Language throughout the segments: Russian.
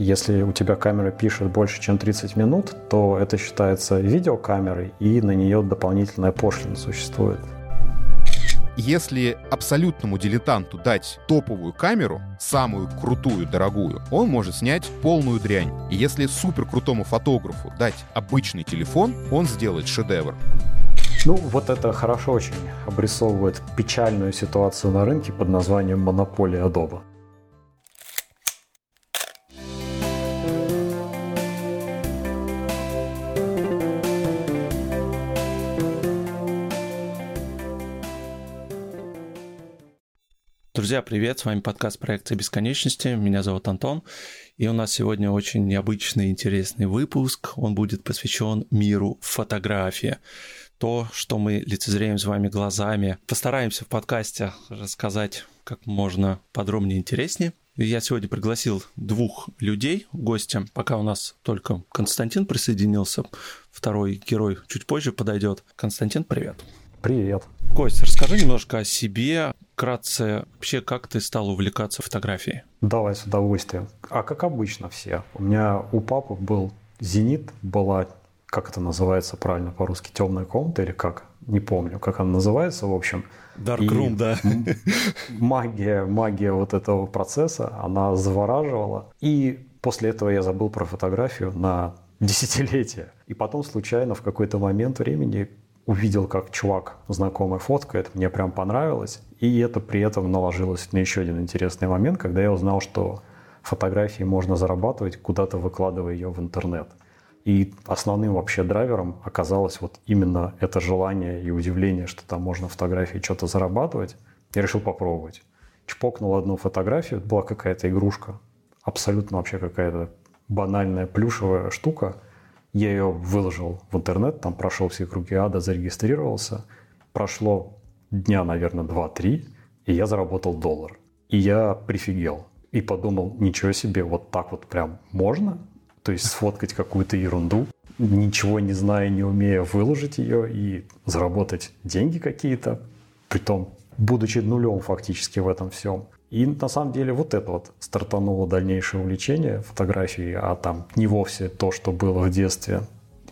Если у тебя камера пишет больше, чем 30 минут, то это считается видеокамерой, и на нее дополнительная пошлина существует. Если абсолютному дилетанту дать топовую камеру, самую крутую, дорогую, он может снять полную дрянь. И если супер крутому фотографу дать обычный телефон, он сделает шедевр. Ну, вот это хорошо очень обрисовывает печальную ситуацию на рынке под названием монополия Adobe. Друзья, привет! С вами подкаст проекта бесконечности. Меня зовут Антон. И у нас сегодня очень необычный, интересный выпуск. Он будет посвящен миру фотографии. То, что мы лицезреем с вами глазами. Постараемся в подкасте рассказать как можно подробнее и интереснее. Я сегодня пригласил двух людей гостя. Пока у нас только Константин присоединился. Второй герой чуть позже подойдет. Константин, привет. Привет. Кость, расскажи немножко о себе, вкратце, вообще, как ты стал увлекаться фотографией? Давай с удовольствием. А как обычно все. У меня у папы был «Зенит», была, как это называется правильно по-русски, темная комната или как? Не помню, как она называется, в общем. Darkroom, да. Магия, магия вот этого процесса, она завораживала. И после этого я забыл про фотографию на десятилетия. И потом случайно в какой-то момент времени увидел, как чувак знакомый фоткает, мне прям понравилось. И это при этом наложилось на еще один интересный момент, когда я узнал, что фотографии можно зарабатывать, куда-то выкладывая ее в интернет. И основным вообще драйвером оказалось вот именно это желание и удивление, что там можно фотографии что-то зарабатывать. Я решил попробовать. Чпокнул одну фотографию, это была какая-то игрушка, абсолютно вообще какая-то банальная плюшевая штука – я ее выложил в интернет, там прошел все круги ада, зарегистрировался. Прошло дня, наверное, 2-3, и я заработал доллар. И я прифигел. И подумал, ничего себе, вот так вот прям можно? То есть сфоткать какую-то ерунду, ничего не зная, не умея выложить ее и заработать деньги какие-то, притом будучи нулем фактически в этом всем. И на самом деле вот это вот стартануло дальнейшее увлечение фотографией, а там не вовсе то, что было в детстве,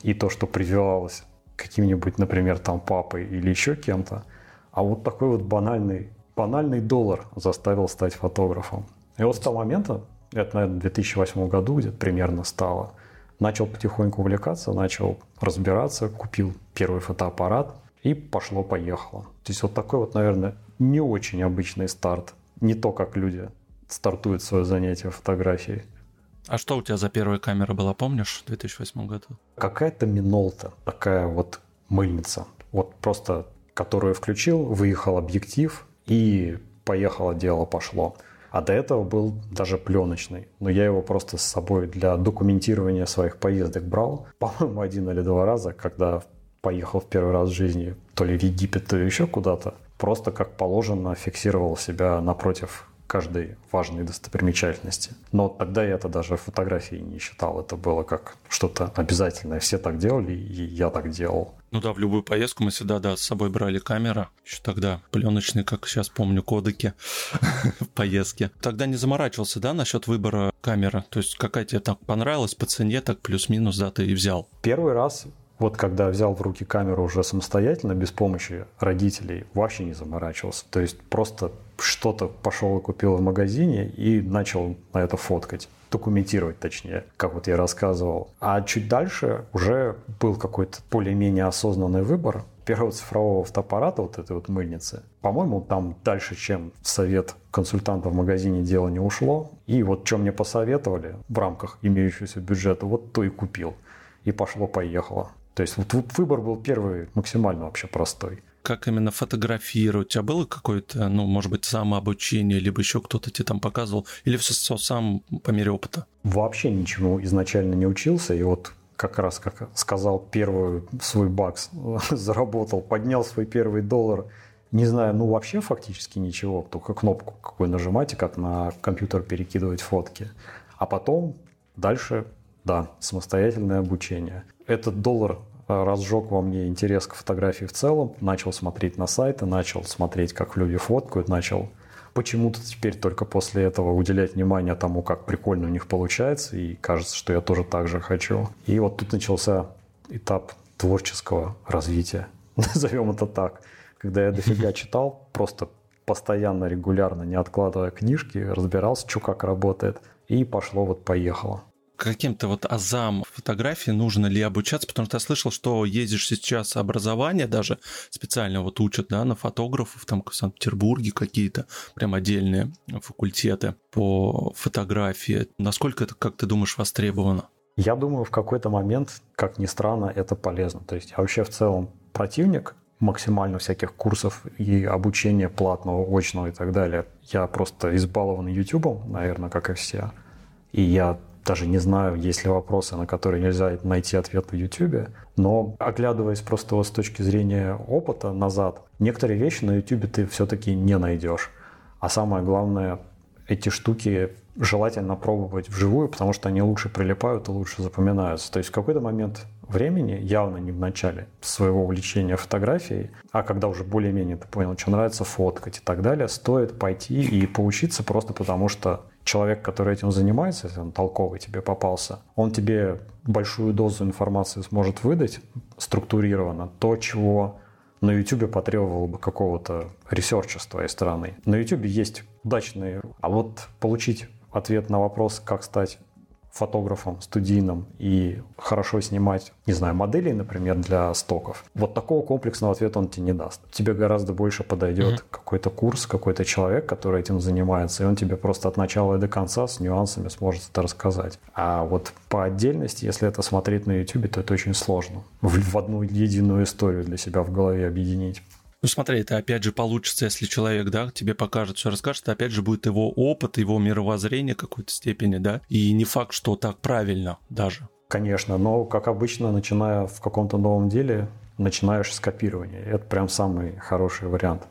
и то, что прививалось каким-нибудь, например, там папой или еще кем-то, а вот такой вот банальный, банальный доллар заставил стать фотографом. И вот с того момента, это, наверное, в 2008 году где-то примерно стало, начал потихоньку увлекаться, начал разбираться, купил первый фотоаппарат, и пошло-поехало. То есть вот такой вот, наверное, не очень обычный старт не то, как люди стартуют свое занятие фотографией. А что у тебя за первая камера была, помнишь, в 2008 году? Какая-то Минолта, такая вот мыльница. Вот просто, которую включил, выехал объектив и поехало, дело пошло. А до этого был даже пленочный. Но я его просто с собой для документирования своих поездок брал. По-моему, один или два раза, когда поехал в первый раз в жизни то ли в Египет, то ли еще куда-то просто как положено фиксировал себя напротив каждой важной достопримечательности. Но тогда я это даже фотографией не считал. Это было как что-то обязательное. Все так делали, и я так делал. Ну да, в любую поездку мы всегда, да, с собой брали камера. Еще тогда пленочные, как сейчас помню, кодеки в поездке. Тогда не заморачивался, да, насчет выбора камеры? То есть какая тебе так понравилась по цене, так плюс-минус, да, ты и взял? Первый раз вот когда взял в руки камеру уже самостоятельно, без помощи родителей, вообще не заморачивался. То есть просто что-то пошел и купил в магазине и начал на это фоткать документировать точнее, как вот я рассказывал. А чуть дальше уже был какой-то более-менее осознанный выбор первого цифрового фотоаппарата, вот этой вот мыльницы. По-моему, там дальше, чем совет консультанта в магазине дело не ушло. И вот что мне посоветовали в рамках имеющегося бюджета, вот то и купил. И пошло-поехало. То есть вот выбор был первый максимально вообще простой. Как именно фотографировать? У тебя было какое-то, ну, может быть, самообучение, либо еще кто-то тебе там показывал, или все сам по мере опыта? Вообще ничему изначально не учился, и вот как раз, как сказал, первый свой бакс заработал, поднял свой первый доллар, не знаю, ну вообще фактически ничего, только кнопку какую нажимать и как на компьютер перекидывать фотки. А потом дальше, да, самостоятельное обучение. Этот доллар разжег во мне интерес к фотографии в целом, начал смотреть на сайты, начал смотреть, как люди фоткают, начал почему-то теперь только после этого уделять внимание тому, как прикольно у них получается, и кажется, что я тоже так же хочу. И вот тут начался этап творческого развития, назовем это так. Когда я дофига читал, просто постоянно, регулярно, не откладывая книжки, разбирался, что как работает, и пошло вот поехало каким-то вот азам фотографии нужно ли обучаться, потому что я слышал, что ездишь сейчас образование даже специально вот учат, да, на фотографов, там в Санкт-Петербурге какие-то прям отдельные факультеты по фотографии. Насколько это, как ты думаешь, востребовано? Я думаю, в какой-то момент, как ни странно, это полезно. То есть я вообще в целом противник максимально всяких курсов и обучения платного, очного и так далее. Я просто избалован YouTube, наверное, как и все. И я даже не знаю, есть ли вопросы, на которые нельзя найти ответ в YouTube, но оглядываясь просто вот с точки зрения опыта назад, некоторые вещи на YouTube ты все-таки не найдешь. А самое главное, эти штуки желательно пробовать вживую, потому что они лучше прилипают и лучше запоминаются. То есть в какой-то момент времени, явно не в начале своего увлечения фотографией, а когда уже более-менее ты понял, что нравится фоткать и так далее, стоит пойти и поучиться просто потому, что человек, который этим занимается, если он толковый тебе попался, он тебе большую дозу информации сможет выдать структурированно, то, чего на YouTube потребовало бы какого-то research а с твоей стороны. На YouTube есть удачные, а вот получить ответ на вопрос, как стать фотографом студийным и хорошо снимать, не знаю, модели, например, для стоков, вот такого комплексного ответа он тебе не даст. Тебе гораздо больше подойдет mm-hmm. какой-то курс, какой-то человек, который этим занимается, и он тебе просто от начала и до конца с нюансами сможет это рассказать. А вот по отдельности, если это смотреть на YouTube, то это очень сложно в, в одну единую историю для себя в голове объединить. Ну смотри, это опять же получится, если человек, да, тебе покажет, все расскажет, это опять же будет его опыт, его мировоззрение какой-то степени, да, и не факт, что так правильно даже. Конечно, но, как обычно, начиная в каком-то новом деле, начинаешь с копирования. Это прям самый хороший вариант.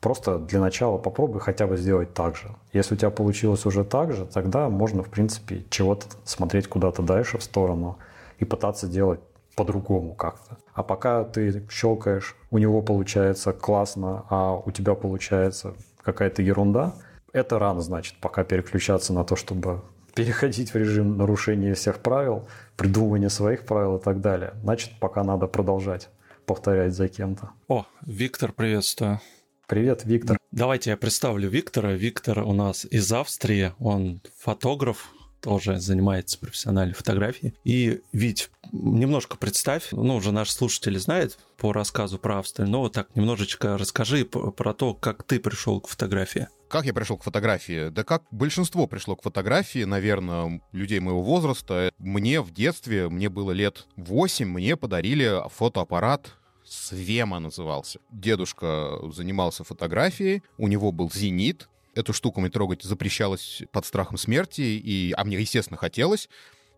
Просто для начала попробуй хотя бы сделать так же. Если у тебя получилось уже так же, тогда можно, в принципе, чего-то смотреть куда-то дальше в сторону и пытаться делать по-другому как-то. А пока ты щелкаешь, у него получается классно, а у тебя получается какая-то ерунда, это рано, значит, пока переключаться на то, чтобы переходить в режим нарушения всех правил, придумывания своих правил и так далее. Значит, пока надо продолжать повторять за кем-то. О, Виктор, приветствую. Привет, Виктор. Давайте я представлю Виктора. Виктор у нас из Австрии, он фотограф, тоже занимается профессиональной фотографией. И, Вить, немножко представь, ну, уже наши слушатели знают по рассказу про Австрию, но вот так немножечко расскажи про то, как ты пришел к фотографии. Как я пришел к фотографии? Да как большинство пришло к фотографии, наверное, людей моего возраста. Мне в детстве, мне было лет 8, мне подарили фотоаппарат Свема назывался. Дедушка занимался фотографией, у него был «Зенит», эту штуку мне трогать запрещалось под страхом смерти, и, а мне, естественно, хотелось.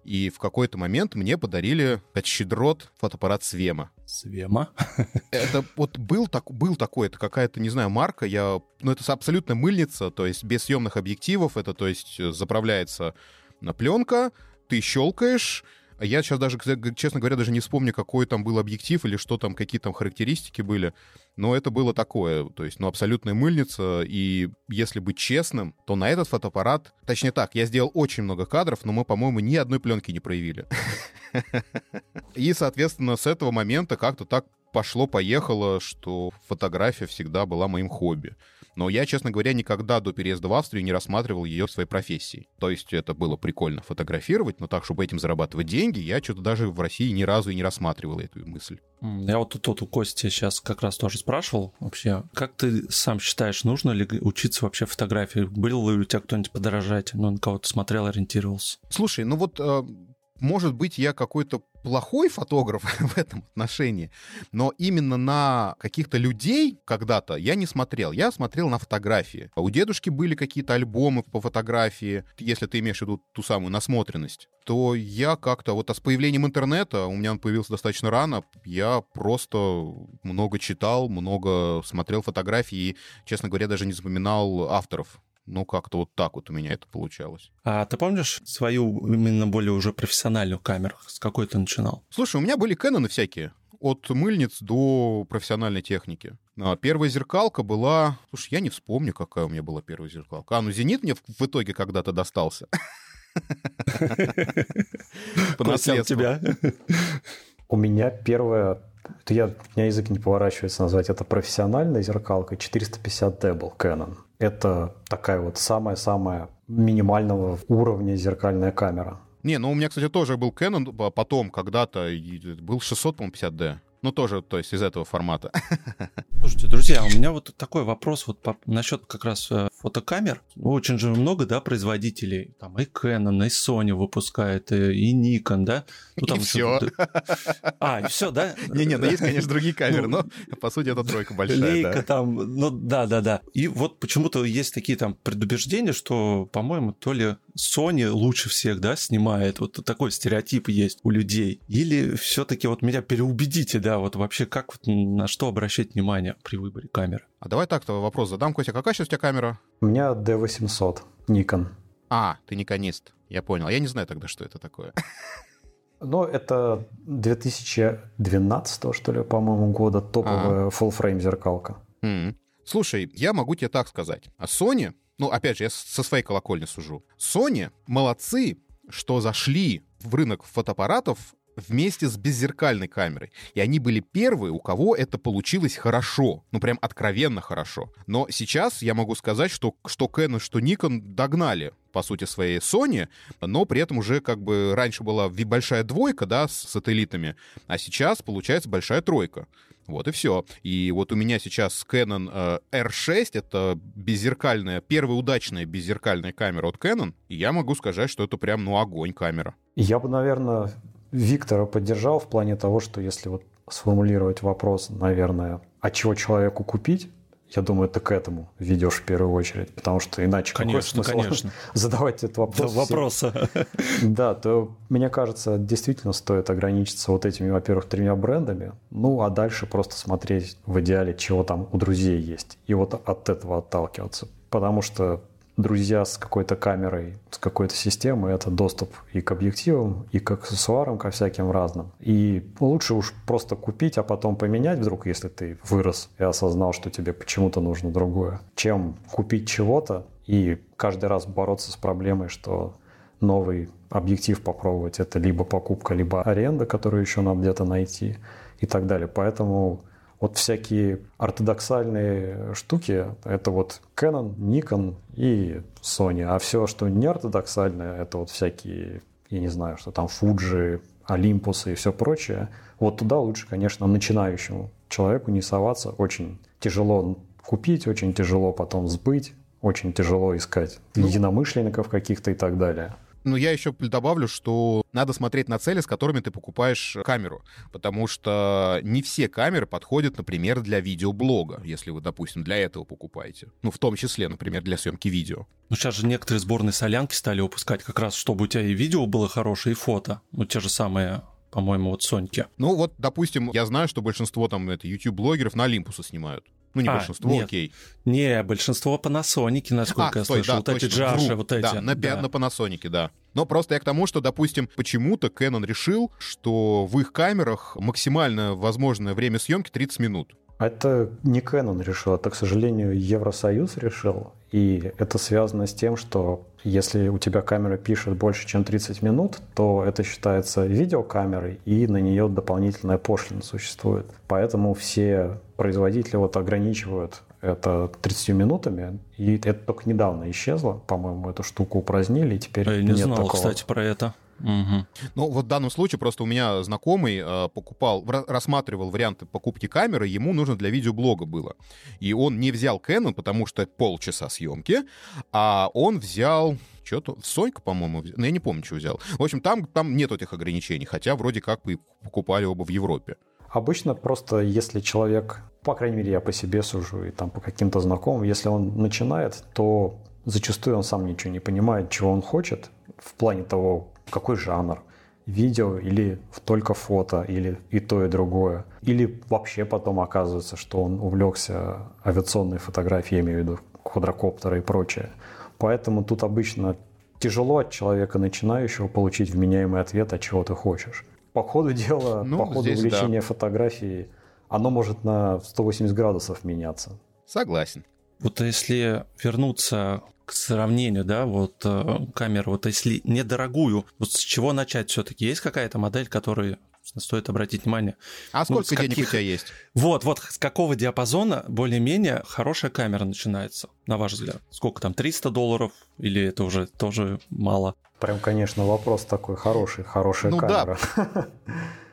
И в какой-то момент мне подарили от щедрот фотоаппарат Свема. Свема? Это вот был, так, был такой, это какая-то, не знаю, марка, я, ну это абсолютно мыльница, то есть без съемных объективов, это то есть заправляется на пленка, ты щелкаешь, я сейчас даже, честно говоря, даже не вспомню, какой там был объектив или что там, какие там характеристики были. Но это было такое, то есть, ну, абсолютная мыльница. И если быть честным, то на этот фотоаппарат, точнее так, я сделал очень много кадров, но мы, по-моему, ни одной пленки не проявили. И, соответственно, с этого момента как-то так пошло-поехало, что фотография всегда была моим хобби. Но я, честно говоря, никогда до переезда в Австрию не рассматривал ее своей профессией. То есть это было прикольно фотографировать, но так, чтобы этим зарабатывать деньги, я что-то даже в России ни разу и не рассматривал эту мысль. Я вот тут у Кости сейчас как раз тоже спрашивал вообще, как ты сам считаешь, нужно ли учиться вообще фотографии? Был ли у тебя кто-нибудь подорожатель, ну, на кого-то смотрел, ориентировался? Слушай, ну вот э, может быть, я какой-то плохой фотограф в этом отношении, но именно на каких-то людей когда-то я не смотрел. Я смотрел на фотографии. У дедушки были какие-то альбомы по фотографии, если ты имеешь в виду ту самую насмотренность, то я как-то вот а с появлением интернета, у меня он появился достаточно рано, я просто много читал, много смотрел фотографии и, честно говоря, даже не запоминал авторов ну, как-то вот так вот у меня это получалось. А ты помнишь свою именно более уже профессиональную камеру? С какой ты начинал? Слушай, у меня были Кэноны всякие. от мыльниц до профессиональной техники. А первая зеркалка была... Слушай, я не вспомню, какая у меня была первая зеркалка. А, ну «Зенит» мне в итоге когда-то достался. По наследству. тебя. У меня первая это я, у меня язык не поворачивается назвать это профессиональной зеркалкой 450D был Canon. Это такая вот самая-самая минимального уровня зеркальная камера. Не, ну у меня, кстати, тоже был Canon потом, когда-то, был 650D. Ну, тоже, то есть из этого формата. Слушайте, друзья, у меня вот такой вопрос вот по, насчет как раз э, фотокамер. Очень же много, да, производителей. Там и Canon, и Sony выпускает, и, и Nikon, да? Ну, там и все. А, и все, да? Не-не, ну есть, конечно, другие камеры, но по сути это тройка большая. Лейка там, ну да-да-да. И вот почему-то есть такие там предубеждения, что, по-моему, то ли Sony лучше всех, да, снимает. Вот такой стереотип есть у людей. Или все-таки вот меня переубедите, да, вот вообще как вот на что обращать внимание при выборе камеры? А давай так-то вопрос задам, Костя, какая сейчас у тебя камера? У меня D800, Nikon. А, ты никонист, я понял. Я не знаю тогда, что это такое. Ну, это 2012, что ли, по-моему, года топовая а. full frame зеркалка. Mm. Слушай, я могу тебе так сказать. А Sony ну, опять же, я со своей колокольни сужу. Sony молодцы, что зашли в рынок фотоаппаратов вместе с беззеркальной камерой. И они были первые, у кого это получилось хорошо. Ну, прям откровенно хорошо. Но сейчас я могу сказать, что, что Canon, что Nikon догнали по сути, своей Sony, но при этом уже как бы раньше была большая двойка, да, с сателлитами, а сейчас получается большая тройка. Вот и все. И вот у меня сейчас Canon э, R6, это беззеркальная, первая удачная беззеркальная камера от Canon, и я могу сказать, что это прям, ну, огонь камера. Я бы, наверное, Виктора поддержал в плане того, что если вот сформулировать вопрос, наверное, а чего человеку купить, я думаю, ты к этому ведешь в первую очередь, потому что иначе конечно, какой конечно. задавать этот вопрос? Да, вопроса. Да, то мне кажется, действительно стоит ограничиться вот этими, во-первых, тремя брендами, ну а дальше просто смотреть в идеале, чего там у друзей есть, и вот от этого отталкиваться. Потому что друзья с какой-то камерой, с какой-то системой, это доступ и к объективам, и к аксессуарам, ко всяким разным. И лучше уж просто купить, а потом поменять вдруг, если ты вырос и осознал, что тебе почему-то нужно другое, чем купить чего-то и каждый раз бороться с проблемой, что новый объектив попробовать, это либо покупка, либо аренда, которую еще надо где-то найти и так далее. Поэтому вот всякие ортодоксальные штуки — это вот Canon, Nikon и Sony. А все, что не ортодоксальное, это вот всякие, я не знаю, что там Fuji, Olympus и все прочее. Вот туда лучше, конечно, начинающему человеку не соваться. Очень тяжело купить, очень тяжело потом сбыть, очень тяжело искать ну, единомышленников каких-то и так далее. Ну, я еще добавлю, что надо смотреть на цели, с которыми ты покупаешь камеру, потому что не все камеры подходят, например, для видеоблога, если вы, допустим, для этого покупаете. Ну, в том числе, например, для съемки видео. Ну, сейчас же некоторые сборные солянки стали выпускать как раз, чтобы у тебя и видео было хорошее, и фото. Ну, те же самые по-моему, вот Соньки. Ну вот, допустим, я знаю, что большинство там это YouTube-блогеров на Олимпуса снимают. Ну, не а, большинство, нет. окей. Не, большинство Panasonic, насколько а, я стой, слышал. Да, вот точно, эти джаши, вот эти. Да, на, да. на Panasonic, да. Но просто я к тому, что, допустим, почему-то Canon решил, что в их камерах максимально возможное время съемки 30 минут. Это не Canon решил, это, к сожалению, Евросоюз решил. И это связано с тем, что если у тебя камера пишет больше, чем 30 минут, то это считается видеокамерой, и на нее дополнительная пошлина существует. Поэтому все производители вот ограничивают это 30 минутами, и это только недавно исчезло, по-моему, эту штуку упразднили, и теперь Я не нет знал, такого. кстати, про это. Угу. Ну, вот в данном случае просто у меня знакомый э, покупал, рассматривал варианты покупки камеры, ему нужно для видеоблога было. И он не взял Canon, потому что полчаса съемки, а он взял что-то, Сонька, по-моему, ну, я не помню, что взял. В общем, там, там нет этих ограничений, хотя вроде как бы покупали оба в Европе. Обычно просто, если человек, по крайней мере, я по себе сужу, и там по каким-то знакомым, если он начинает, то зачастую он сам ничего не понимает, чего он хочет в плане того, какой жанр, видео или только фото, или и то, и другое. Или вообще потом оказывается, что он увлекся авиационной фотографией, я имею в виду квадрокоптеры и прочее. Поэтому тут обычно тяжело от человека начинающего получить вменяемый ответ, от чего ты хочешь. по ходу дела, ну, по ходу здесь, увеличения да. фотографии, оно может на 180 градусов меняться. Согласен. Вот если вернуться к сравнению, да, вот э, камеру, вот если недорогую, вот с чего начать все-таки? Есть какая-то модель, которой стоит обратить внимание. А ну, сколько денег каких... у тебя есть? Вот, вот, с какого диапазона более-менее хорошая камера начинается, на ваш взгляд? Сколько там, 300 долларов или это уже тоже мало? Прям, конечно, вопрос такой хороший, хорошая ну, камера. Да.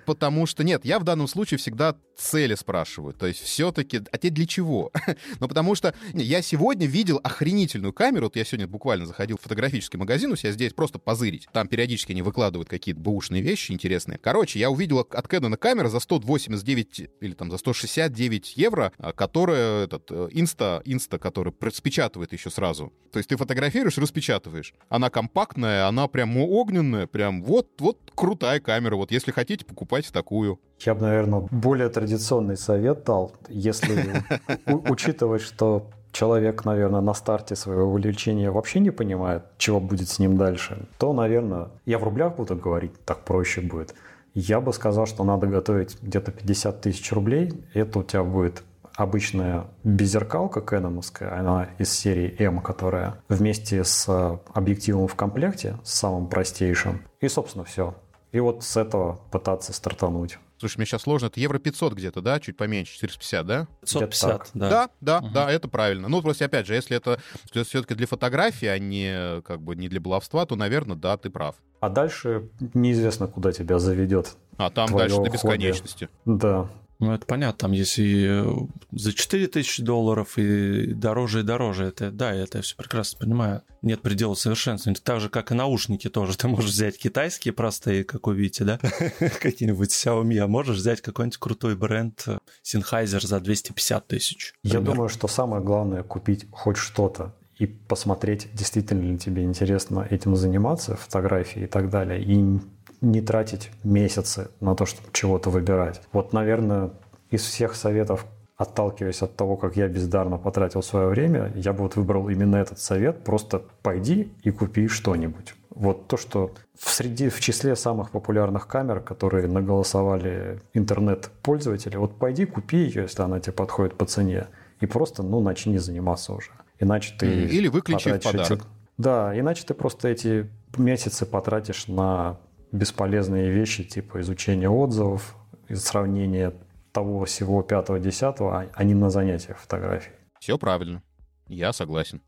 потому что нет, я в данном случае всегда цели спрашиваю. То есть все-таки, а те для чего? ну, потому что я сегодня видел охренительную камеру. Вот я сегодня буквально заходил в фотографический магазин у себя здесь просто позырить. Там периодически они выкладывают какие-то бэушные вещи интересные. Короче, я увидел от Canon камера за 189 или там за 169 евро, а, которая этот инста, инста, который распечатывает еще сразу. То есть ты фотографируешь, распечатываешь. Она компактная, она прям огненная, прям вот, вот крутая камера. Вот если хотите, покупайте такую. Я бы, наверное, более традиционный совет дал, если учитывать, что человек, наверное, на старте своего увлечения вообще не понимает, чего будет с ним дальше, то, наверное, я в рублях буду говорить, так проще будет. Я бы сказал, что надо готовить где-то 50 тысяч рублей. Это у тебя будет обычная беззеркалка кэноновская, она из серии M, которая вместе с объективом в комплекте, самым простейшим. И, собственно, все. И вот с этого пытаться стартануть. Слушай, мне сейчас сложно. Это евро 500 где-то, да? Чуть поменьше, 450, да? 550, да. Да, да, угу. да, это правильно. Ну, просто, опять же, если это все-таки для фотографии, а не, как бы, не для баловства, то, наверное, да, ты прав. А дальше неизвестно, куда тебя заведет. А там дальше до бесконечности. Да. Ну, это понятно, там если э, за 4 тысячи долларов и дороже и дороже, это, да, это я все прекрасно понимаю. Нет предела совершенствования. Так же, как и наушники тоже. Ты можешь взять китайские простые, как вы видите, да, какие-нибудь Xiaomi, а можешь взять какой-нибудь крутой бренд э, Sennheiser за 250 тысяч. Я думаю, что самое главное купить хоть что-то и посмотреть, действительно ли тебе интересно этим заниматься, фотографии и так далее, и не тратить месяцы на то, чтобы чего-то выбирать. Вот, наверное, из всех советов, отталкиваясь от того, как я бездарно потратил свое время, я бы вот выбрал именно этот совет. Просто пойди и купи что-нибудь. Вот то, что в среди, в числе самых популярных камер, которые наголосовали интернет-пользователи, вот пойди купи ее, если она тебе подходит по цене, и просто, ну, начни заниматься уже. Иначе ты... Или выключи в подарок. Эти... Да, иначе ты просто эти месяцы потратишь на бесполезные вещи, типа изучения отзывов, сравнения того всего пятого-десятого, а не на занятиях фотографией. Все правильно. Я согласен.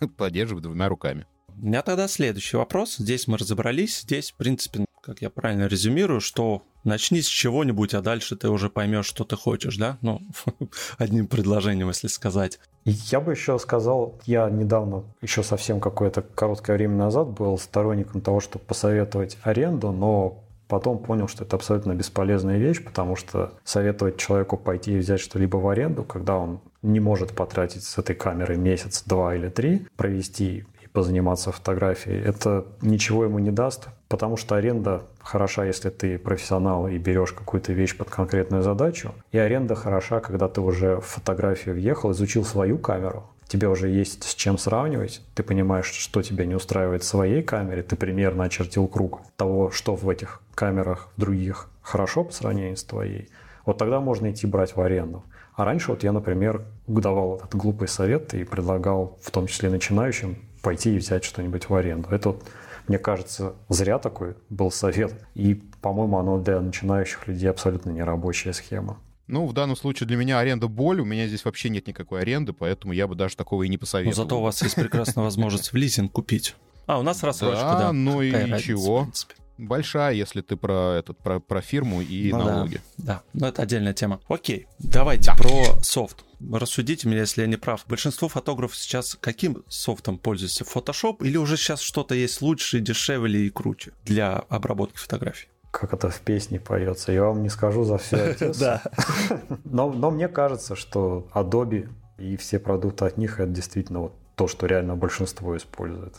Поддерживаю двумя руками. У меня тогда следующий вопрос. Здесь мы разобрались. Здесь, в принципе, как я правильно резюмирую, что начни с чего-нибудь, а дальше ты уже поймешь, что ты хочешь, да? Ну, одним предложением, если сказать. Я бы еще сказал, я недавно, еще совсем какое-то короткое время назад был сторонником того, чтобы посоветовать аренду, но потом понял, что это абсолютно бесполезная вещь, потому что советовать человеку пойти и взять что-либо в аренду, когда он не может потратить с этой камерой месяц, два или три, провести позаниматься фотографией, это ничего ему не даст, потому что аренда хороша, если ты профессионал и берешь какую-то вещь под конкретную задачу, и аренда хороша, когда ты уже в фотографию въехал, изучил свою камеру, тебе уже есть с чем сравнивать, ты понимаешь, что тебя не устраивает в своей камере, ты примерно очертил круг того, что в этих камерах других хорошо по сравнению с твоей, вот тогда можно идти брать в аренду. А раньше вот я, например, давал этот глупый совет и предлагал в том числе начинающим пойти и взять что-нибудь в аренду. Это, вот, мне кажется, зря такой был совет. И, по-моему, оно для начинающих людей абсолютно нерабочая схема. Ну, в данном случае для меня аренда боль. У меня здесь вообще нет никакой аренды, поэтому я бы даже такого и не посоветовал. Но зато у вас есть прекрасная возможность в лизинг купить. А, у нас рассрочка, да. Да, ну и чего? Большая, если ты про этот про, про фирму и ну, налоги. Да, да, но это отдельная тема. Окей, давайте да. про софт рассудите меня, если я не прав. Большинство фотографов сейчас каким софтом пользуются? Photoshop или уже сейчас что-то есть лучше, дешевле и круче для обработки фотографий? Как это в песне поется, я вам не скажу за все. Да. Но, но мне кажется, что Adobe и все продукты от них это действительно вот то, что реально большинство использует.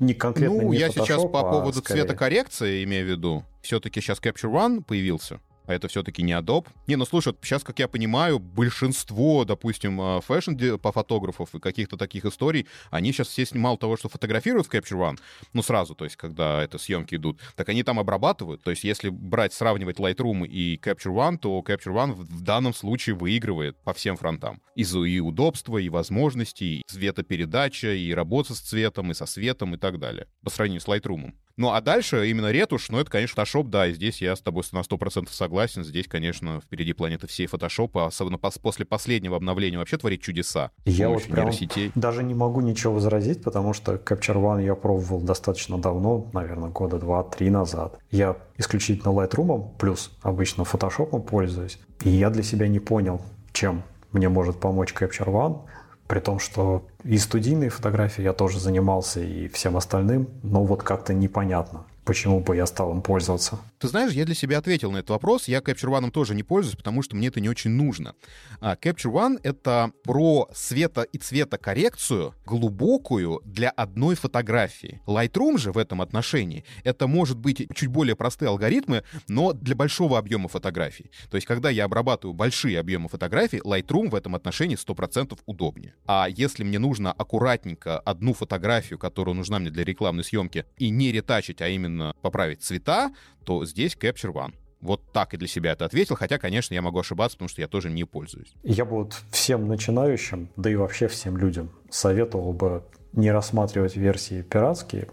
Не конкретно Ну, не я сейчас по а поводу скорее. цветокоррекции имею в виду. Все-таки сейчас Capture One появился а это все-таки не Adobe. Не, ну слушай, сейчас, как я понимаю, большинство, допустим, э, fashion фотографов и каких-то таких историй, они сейчас все мало того, что фотографируют в Capture One, ну сразу, то есть когда это съемки идут, так они там обрабатывают. То есть если брать, сравнивать Lightroom и Capture One, то Capture One в данном случае выигрывает по всем фронтам. Из-за и удобства, и возможностей, и цветопередача, и работа с цветом, и со светом, и так далее. По сравнению с Lightroom. Ну, а дальше именно ретушь, ну, это, конечно, Photoshop, да, и здесь я с тобой на 100% согласен. Здесь, конечно, впереди планеты всей Photoshop, особенно после последнего обновления вообще творить чудеса. Я вот прям нейросетей. даже не могу ничего возразить, потому что Capture One я пробовал достаточно давно, наверное, года два-три назад. Я исключительно Lightroom плюс обычно Photoshop пользуюсь, и я для себя не понял, чем мне может помочь Capture One. При том, что и студийные фотографии я тоже занимался, и всем остальным, но вот как-то непонятно почему бы я стал им пользоваться? Ты знаешь, я для себя ответил на этот вопрос. Я Capture One тоже не пользуюсь, потому что мне это не очень нужно. А Capture One — это про света и цветокоррекцию глубокую для одной фотографии. Lightroom же в этом отношении — это может быть чуть более простые алгоритмы, но для большого объема фотографий. То есть, когда я обрабатываю большие объемы фотографий, Lightroom в этом отношении 100% удобнее. А если мне нужно аккуратненько одну фотографию, которая нужна мне для рекламной съемки, и не ретачить, а именно именно поправить цвета, то здесь Capture One. Вот так и для себя это ответил, хотя, конечно, я могу ошибаться, потому что я тоже не пользуюсь. Я бы вот всем начинающим, да и вообще всем людям советовал бы не рассматривать версии пиратские,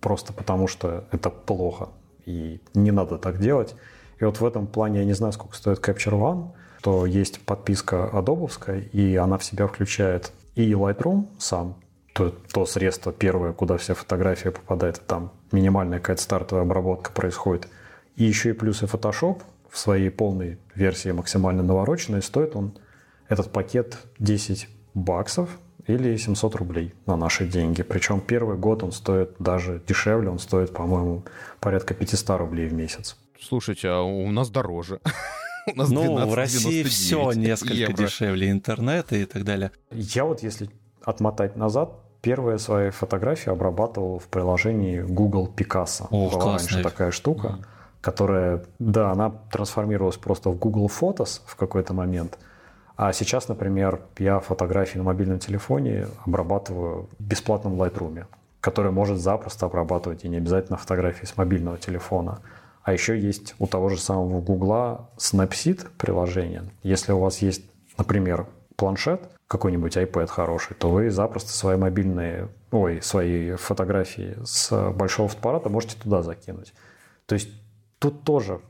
просто потому что это плохо, и не надо так делать. И вот в этом плане я не знаю, сколько стоит Capture One, то есть подписка адобовская, и она в себя включает и Lightroom сам, то, то средство первое, куда вся фотография попадает, там минимальная какая-то стартовая обработка происходит. И еще и плюс и Photoshop в своей полной версии максимально навороченной стоит он, этот пакет 10 баксов или 700 рублей на наши деньги. Причем первый год он стоит даже дешевле, он стоит, по-моему, порядка 500 рублей в месяц. Слушайте, а у нас дороже. У нас ну, в России все несколько евро. дешевле интернета и так далее. Я вот, если отмотать назад, первые свои фотографии обрабатывал в приложении Google Picasso. О, Была классная. раньше такая штука, mm. которая, да, она трансформировалась просто в Google Photos в какой-то момент. А сейчас, например, я фотографии на мобильном телефоне обрабатываю в бесплатном Lightroom, который может запросто обрабатывать и не обязательно фотографии с мобильного телефона. А еще есть у того же самого Гугла Snapseed приложение. Если у вас есть, например, планшет, какой-нибудь iPad хороший, то вы запросто свои мобильные, ой, свои фотографии с большого фотоаппарата можете туда закинуть. То есть тут тоже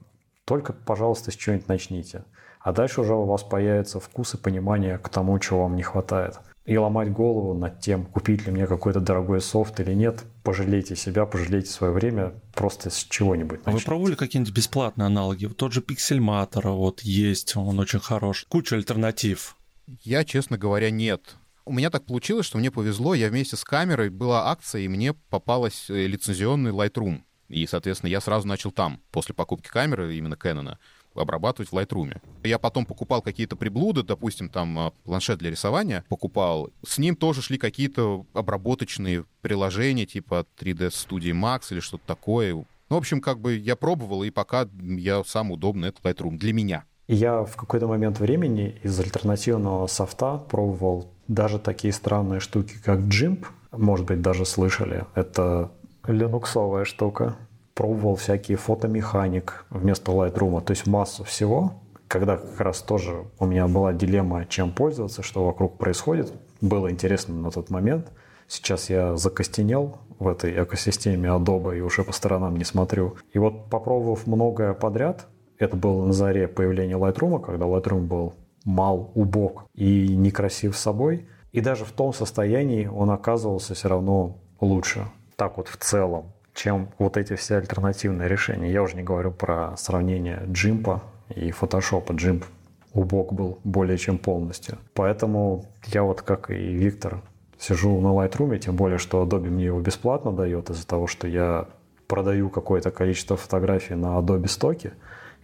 только, пожалуйста, с чего-нибудь начните. А дальше уже у вас появится вкус и понимание к тому, чего вам не хватает. И ломать голову над тем, купить ли мне какой-то дорогой софт или нет, пожалейте себя, пожалейте свое время просто с чего-нибудь. А вы пробовали какие-нибудь бесплатные аналоги? Вот тот же Pixelmator вот есть, он очень хорош. Куча альтернатив. Я, честно говоря, нет. У меня так получилось, что мне повезло, я вместе с камерой, была акция, и мне попалась э, лицензионный Lightroom. И, соответственно, я сразу начал там, после покупки камеры, именно Canon, обрабатывать в Lightroom. Я потом покупал какие-то приблуды, допустим, там а, планшет для рисования покупал. С ним тоже шли какие-то обработочные приложения, типа 3D Studio Max или что-то такое. Ну, в общем, как бы я пробовал, и пока я сам удобный это Lightroom для меня. И я в какой-то момент времени из альтернативного софта пробовал даже такие странные штуки, как Jimp, может быть, даже слышали. Это линуксовая штука. Пробовал всякие фотомеханик вместо Lightroom, то есть массу всего. Когда как раз тоже у меня была дилемма, чем пользоваться, что вокруг происходит. Было интересно на тот момент. Сейчас я закостенел в этой экосистеме Adobe и уже по сторонам не смотрю. И вот попробовав многое подряд, это было на заре появления Lightroom, когда Lightroom был мал, убог и некрасив собой. И даже в том состоянии он оказывался все равно лучше. Так вот в целом, чем вот эти все альтернативные решения. Я уже не говорю про сравнение Джимпа и Photoshop. Джимп убог был более чем полностью. Поэтому я вот как и Виктор сижу на Lightroom, тем более, что Adobe мне его бесплатно дает из-за того, что я продаю какое-то количество фотографий на Adobe стоке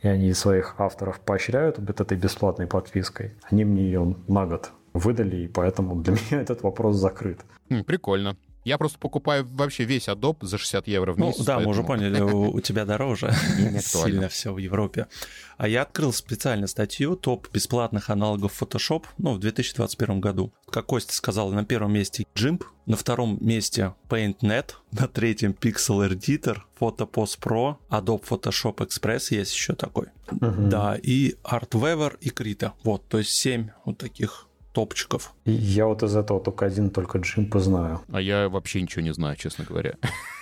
и они своих авторов поощряют вот этой бесплатной подпиской. Они мне ее на год выдали, и поэтому для меня этот вопрос закрыт. Прикольно. Я просто покупаю вообще весь Adobe за 60 евро в ну, месяц. Ну да, поэтому... мы уже поняли, у, у тебя дороже сильно все в Европе. А я открыл специально статью «Топ бесплатных аналогов Photoshop» ну, в 2021 году. Как Костя сказал, на первом месте GIMP, на втором месте PaintNet, на третьем Pixel Editor, PhotoPost Pro, Adobe Photoshop Express есть еще такой. Uh-huh. Да, и ArtWeaver и Krita. Вот, то есть 7 вот таких топчиков. Я вот из этого только один, только Джимпа знаю. А я вообще ничего не знаю, честно говоря.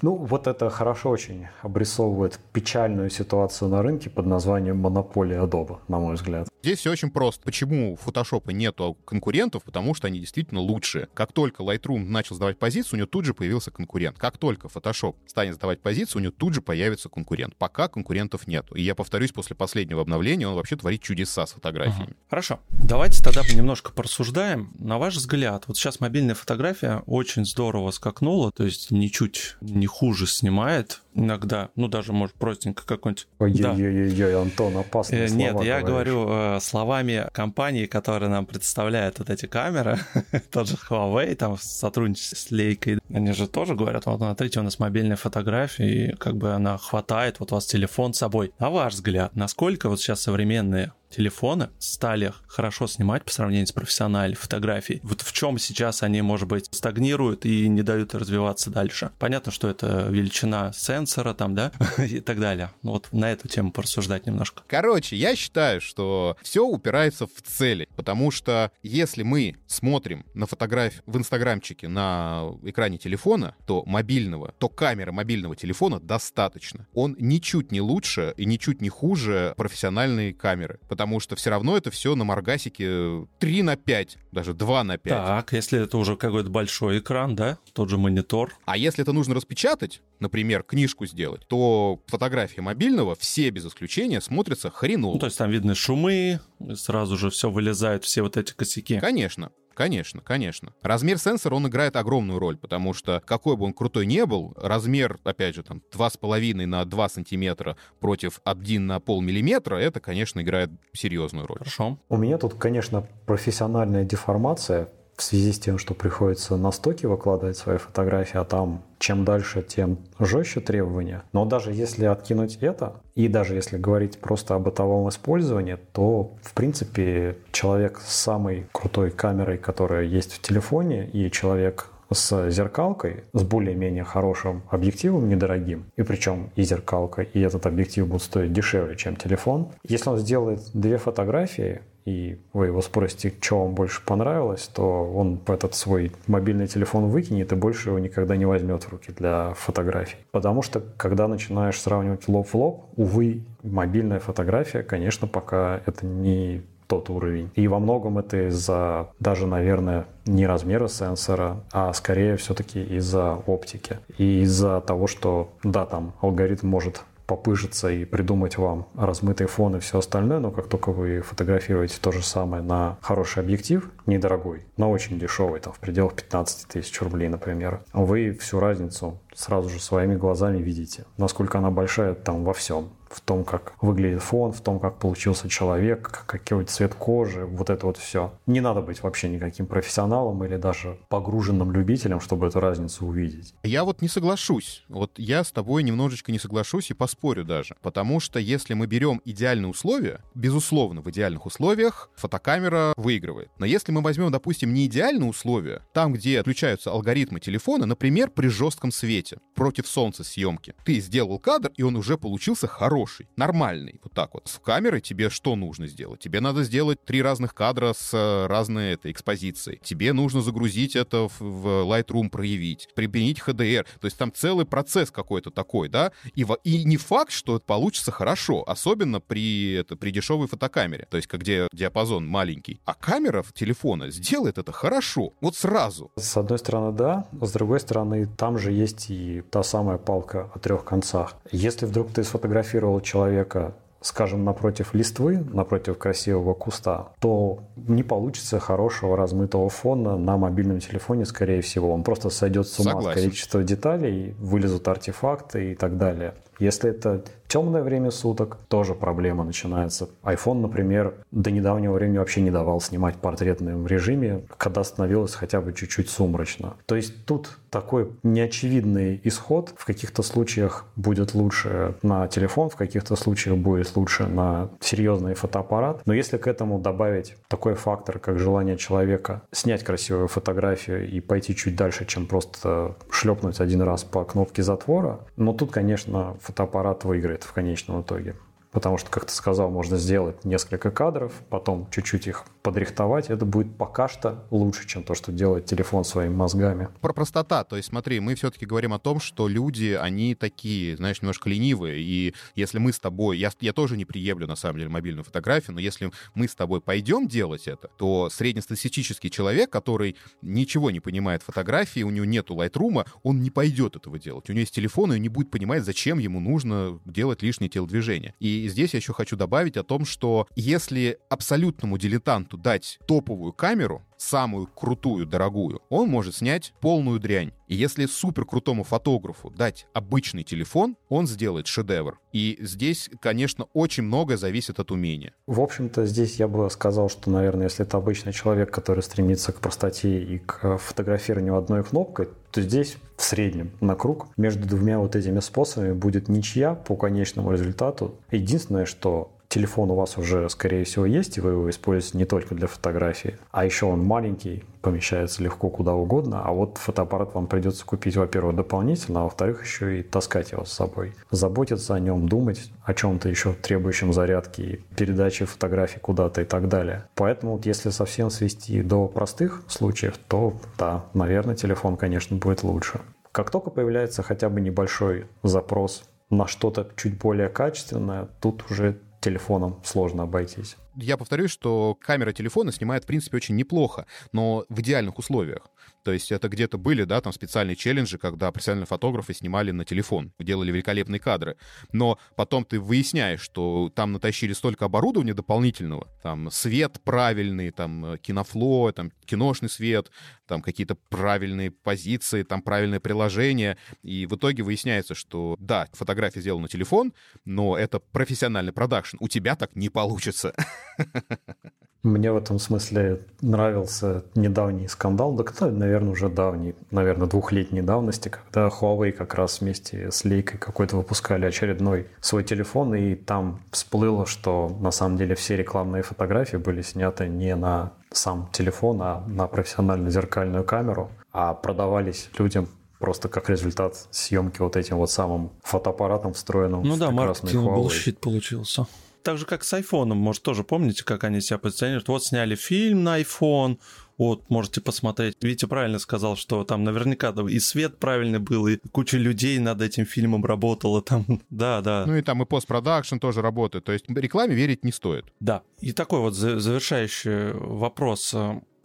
Ну, вот это хорошо очень обрисовывает печальную ситуацию на рынке под названием монополия Adobe, на мой взгляд. Здесь все очень просто. Почему у Photoshop нету конкурентов? Потому что они действительно лучшие. Как только Lightroom начал сдавать позицию, у него тут же появился конкурент. Как только Photoshop станет сдавать позицию, у него тут же появится конкурент. Пока конкурентов нету. И я повторюсь, после последнего обновления он вообще творит чудеса с фотографиями. Ага. Хорошо. Давайте тогда немножко порассуждаем. На ваш взгляд, вот сейчас мобильная фотография очень здорово скакнула, то есть ничуть не хуже снимает иногда, ну даже, может, простенько какой-нибудь... Ой-ой-ой, да. Антон, опасные э, Нет, я говоришь. говорю э, словами компании, которые нам представляют вот эти камеры, тот же Huawei, там в сотрудничестве с Лейкой, они же тоже говорят, вот смотрите, у нас мобильная фотография, и как бы она хватает, вот у вас телефон с собой. На ваш взгляд, насколько вот сейчас современные телефоны стали хорошо снимать по сравнению с профессиональной фотографией. Вот в чем сейчас они, может быть, стагнируют и не дают развиваться дальше. Понятно, что это величина сенсора там, да, и так далее. Ну вот на эту тему порассуждать немножко. Короче, я считаю, что все упирается в цели, потому что если мы смотрим на фотографию в инстаграмчике на экране телефона, то мобильного, то камеры мобильного телефона достаточно. Он ничуть не лучше и ничуть не хуже профессиональной камеры, потому что все равно это все на маргасике 3 на 5, даже 2 на 5. Так, если это уже какой-то большой экран, да, тот же монитор. А если это нужно распечатать, например, книжку сделать, то фотографии мобильного все без исключения смотрятся хреново. Ну, то есть там видны шумы, сразу же все вылезает, все вот эти косяки. Конечно. Конечно, конечно. Размер сенсора, он играет огромную роль, потому что какой бы он крутой не был, размер, опять же, там, 2,5 на 2 сантиметра против 1 на полмиллиметра, это, конечно, играет серьезную роль. Хорошо. У меня тут, конечно, профессиональная деформация в связи с тем, что приходится на стоке выкладывать свои фотографии, а там чем дальше, тем жестче требования. Но даже если откинуть это, и даже если говорить просто о бытовом использовании, то, в принципе, человек с самой крутой камерой, которая есть в телефоне, и человек с зеркалкой, с более-менее хорошим объективом, недорогим, и причем и зеркалка, и этот объектив будут стоить дешевле, чем телефон. Если он сделает две фотографии, и вы его спросите, что вам больше понравилось, то он этот свой мобильный телефон выкинет и больше его никогда не возьмет в руки для фотографий. Потому что, когда начинаешь сравнивать лоб в лоб, увы, мобильная фотография, конечно, пока это не тот уровень. И во многом это из-за даже, наверное, не размера сенсора, а скорее все-таки из-за оптики. И из-за того, что, да, там алгоритм может попыжиться и придумать вам размытый фон и все остальное, но как только вы фотографируете то же самое на хороший объектив, недорогой, но очень дешевый, там в пределах 15 тысяч рублей, например, вы всю разницу сразу же своими глазами видите, насколько она большая там во всем в том, как выглядит фон, в том, как получился человек, какой цвет кожи, вот это вот все. Не надо быть вообще никаким профессионалом или даже погруженным любителем, чтобы эту разницу увидеть. Я вот не соглашусь. Вот я с тобой немножечко не соглашусь и поспорю даже. Потому что если мы берем идеальные условия, безусловно, в идеальных условиях фотокамера выигрывает. Но если мы возьмем, допустим, не идеальные условия, там, где отключаются алгоритмы телефона, например, при жестком свете, против солнца съемки, ты сделал кадр, и он уже получился хороший нормальный, вот так вот. С камерой тебе что нужно сделать? Тебе надо сделать три разных кадра с э, разной этой экспозицией. Тебе нужно загрузить это в, в Lightroom, проявить, применить HDR. То есть там целый процесс какой-то такой, да? И, и не факт, что это получится хорошо, особенно при, это, при дешевой фотокамере, то есть где диапазон маленький. А камера телефона сделает это хорошо, вот сразу. С одной стороны, да, с другой стороны, там же есть и та самая палка о трех концах. Если вдруг ты сфотографировал человека скажем, напротив листвы, напротив красивого куста, то не получится хорошего размытого фона на мобильном телефоне, скорее всего. Он просто сойдет с ума Согласен. от количества деталей, вылезут артефакты и так далее. Если это темное время суток, тоже проблема начинается. iPhone, например, до недавнего времени вообще не давал снимать в портретном режиме, когда становилось хотя бы чуть-чуть сумрачно. То есть тут такой неочевидный исход. В каких-то случаях будет лучше на телефон, в каких-то случаях будет лучше на серьезный фотоаппарат. Но если к этому добавить такой фактор, как желание человека снять красивую фотографию и пойти чуть дальше, чем просто шлепнуть один раз по кнопке затвора, ну тут, конечно, фотоаппарат выиграет в конечном итоге. Потому что, как ты сказал, можно сделать несколько кадров, потом чуть-чуть их подрихтовать. Это будет пока что лучше, чем то, что делает телефон своими мозгами. Про простота. То есть смотри, мы все-таки говорим о том, что люди, они такие, знаешь, немножко ленивые. И если мы с тобой... Я, я тоже не приемлю, на самом деле, мобильную фотографию, но если мы с тобой пойдем делать это, то среднестатистический человек, который ничего не понимает в фотографии, у него нету Lightroom, он не пойдет этого делать. У него есть телефон, и он не будет понимать, зачем ему нужно делать лишние телодвижения. И и здесь я еще хочу добавить о том, что если абсолютному дилетанту дать топовую камеру, самую крутую, дорогую, он может снять полную дрянь. И если супер крутому фотографу дать обычный телефон, он сделает шедевр. И здесь, конечно, очень многое зависит от умения. В общем-то, здесь я бы сказал, что, наверное, если это обычный человек, который стремится к простоте и к фотографированию одной кнопкой, то здесь в среднем на круг между двумя вот этими способами будет ничья по конечному результату. Единственное, что телефон у вас уже, скорее всего, есть, и вы его используете не только для фотографии, а еще он маленький, помещается легко куда угодно, а вот фотоаппарат вам придется купить, во-первых, дополнительно, а во-вторых, еще и таскать его с собой. Заботиться о нем, думать о чем-то еще требующем зарядки, передачи фотографий куда-то и так далее. Поэтому вот если совсем свести до простых случаев, то да, наверное, телефон, конечно, будет лучше. Как только появляется хотя бы небольшой запрос на что-то чуть более качественное, тут уже телефоном сложно обойтись. Я повторюсь, что камера телефона снимает, в принципе, очень неплохо, но в идеальных условиях. То есть это где-то были, да, там специальные челленджи, когда профессиональные фотографы снимали на телефон, делали великолепные кадры. Но потом ты выясняешь, что там натащили столько оборудования дополнительного, там свет правильный, там кинофло, там киношный свет, там какие-то правильные позиции, там правильное приложение. И в итоге выясняется, что да, фотография сделана на телефон, но это профессиональный продакшн. У тебя так не получится. Мне в этом смысле нравился недавний скандал, да кто, наверное, уже давний, наверное, двухлетней давности, когда Huawei как раз вместе с Лейкой какой-то выпускали очередной свой телефон, и там всплыло, что на самом деле все рекламные фотографии были сняты не на сам телефон, а на профессиональную зеркальную камеру, а продавались людям просто как результат съемки вот этим вот самым фотоаппаратом встроенным ну в да, маркетинг bullshit получился так же, как с айфоном. Может, тоже помните, как они себя позиционируют? Вот сняли фильм на iPhone, вот, можете посмотреть. Витя правильно сказал, что там наверняка и свет правильный был, и куча людей над этим фильмом работала там. да, да. Ну и там и постпродакшн тоже работает. То есть рекламе верить не стоит. Да. И такой вот завершающий вопрос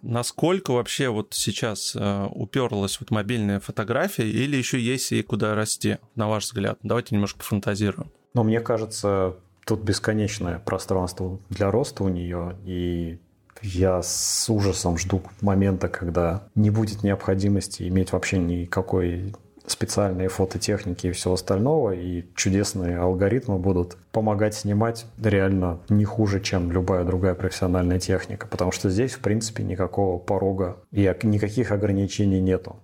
насколько вообще вот сейчас э, уперлась вот мобильная фотография или еще есть и куда расти, на ваш взгляд? Давайте немножко пофантазируем. Но мне кажется, тут бесконечное пространство для роста у нее, и я с ужасом жду момента, когда не будет необходимости иметь вообще никакой специальной фототехники и всего остального, и чудесные алгоритмы будут помогать снимать реально не хуже, чем любая другая профессиональная техника, потому что здесь, в принципе, никакого порога и никаких ограничений нету,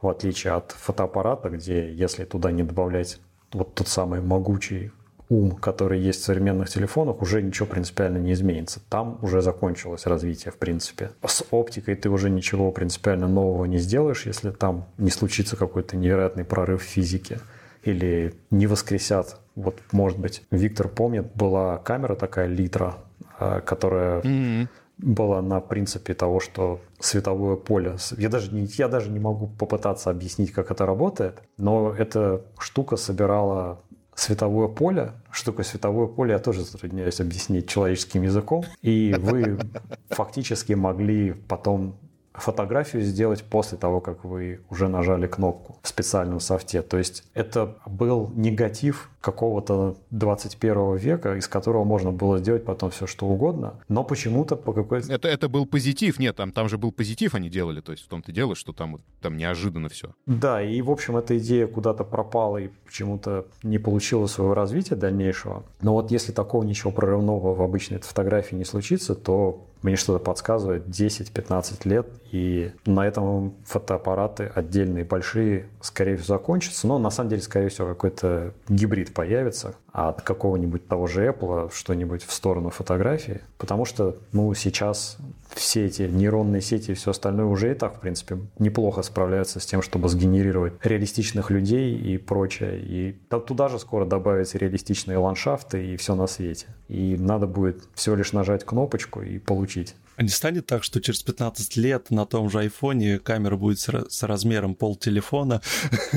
в отличие от фотоаппарата, где, если туда не добавлять вот тот самый могучий ум, который есть в современных телефонах, уже ничего принципиально не изменится. Там уже закончилось развитие, в принципе. С оптикой ты уже ничего принципиально нового не сделаешь, если там не случится какой-то невероятный прорыв в физике или не воскресят. Вот, может быть, Виктор помнит, была камера такая литра, а, которая mm-hmm. была на принципе того, что световое поле. Я даже, не, я даже не могу попытаться объяснить, как это работает, но эта штука собирала световое поле. Что такое световое поле, я тоже затрудняюсь объяснить человеческим языком. И вы фактически могли потом фотографию сделать после того, как вы уже нажали кнопку в специальном софте. То есть это был негатив какого-то 21 века, из которого можно было сделать потом все, что угодно, но почему-то по какой-то... Это, это был позитив, нет, там, там же был позитив они делали, то есть в том-то дело, что там, там неожиданно все. Да, и, в общем, эта идея куда-то пропала и почему-то не получила своего развития дальнейшего. Но вот если такого ничего прорывного в обычной фотографии не случится, то мне что-то подсказывает 10-15 лет, и на этом фотоаппараты отдельные, большие, скорее всего, закончатся. Но на самом деле, скорее всего, какой-то гибрид появится от какого-нибудь того же Apple что-нибудь в сторону фотографии. Потому что, ну, сейчас все эти нейронные сети и все остальное уже и так, в принципе, неплохо справляются с тем, чтобы сгенерировать реалистичных людей и прочее. И туда же скоро добавятся реалистичные ландшафты и все на свете. И надо будет всего лишь нажать кнопочку и получить. А не станет так, что через 15 лет на том же айфоне камера будет с размером пол телефона?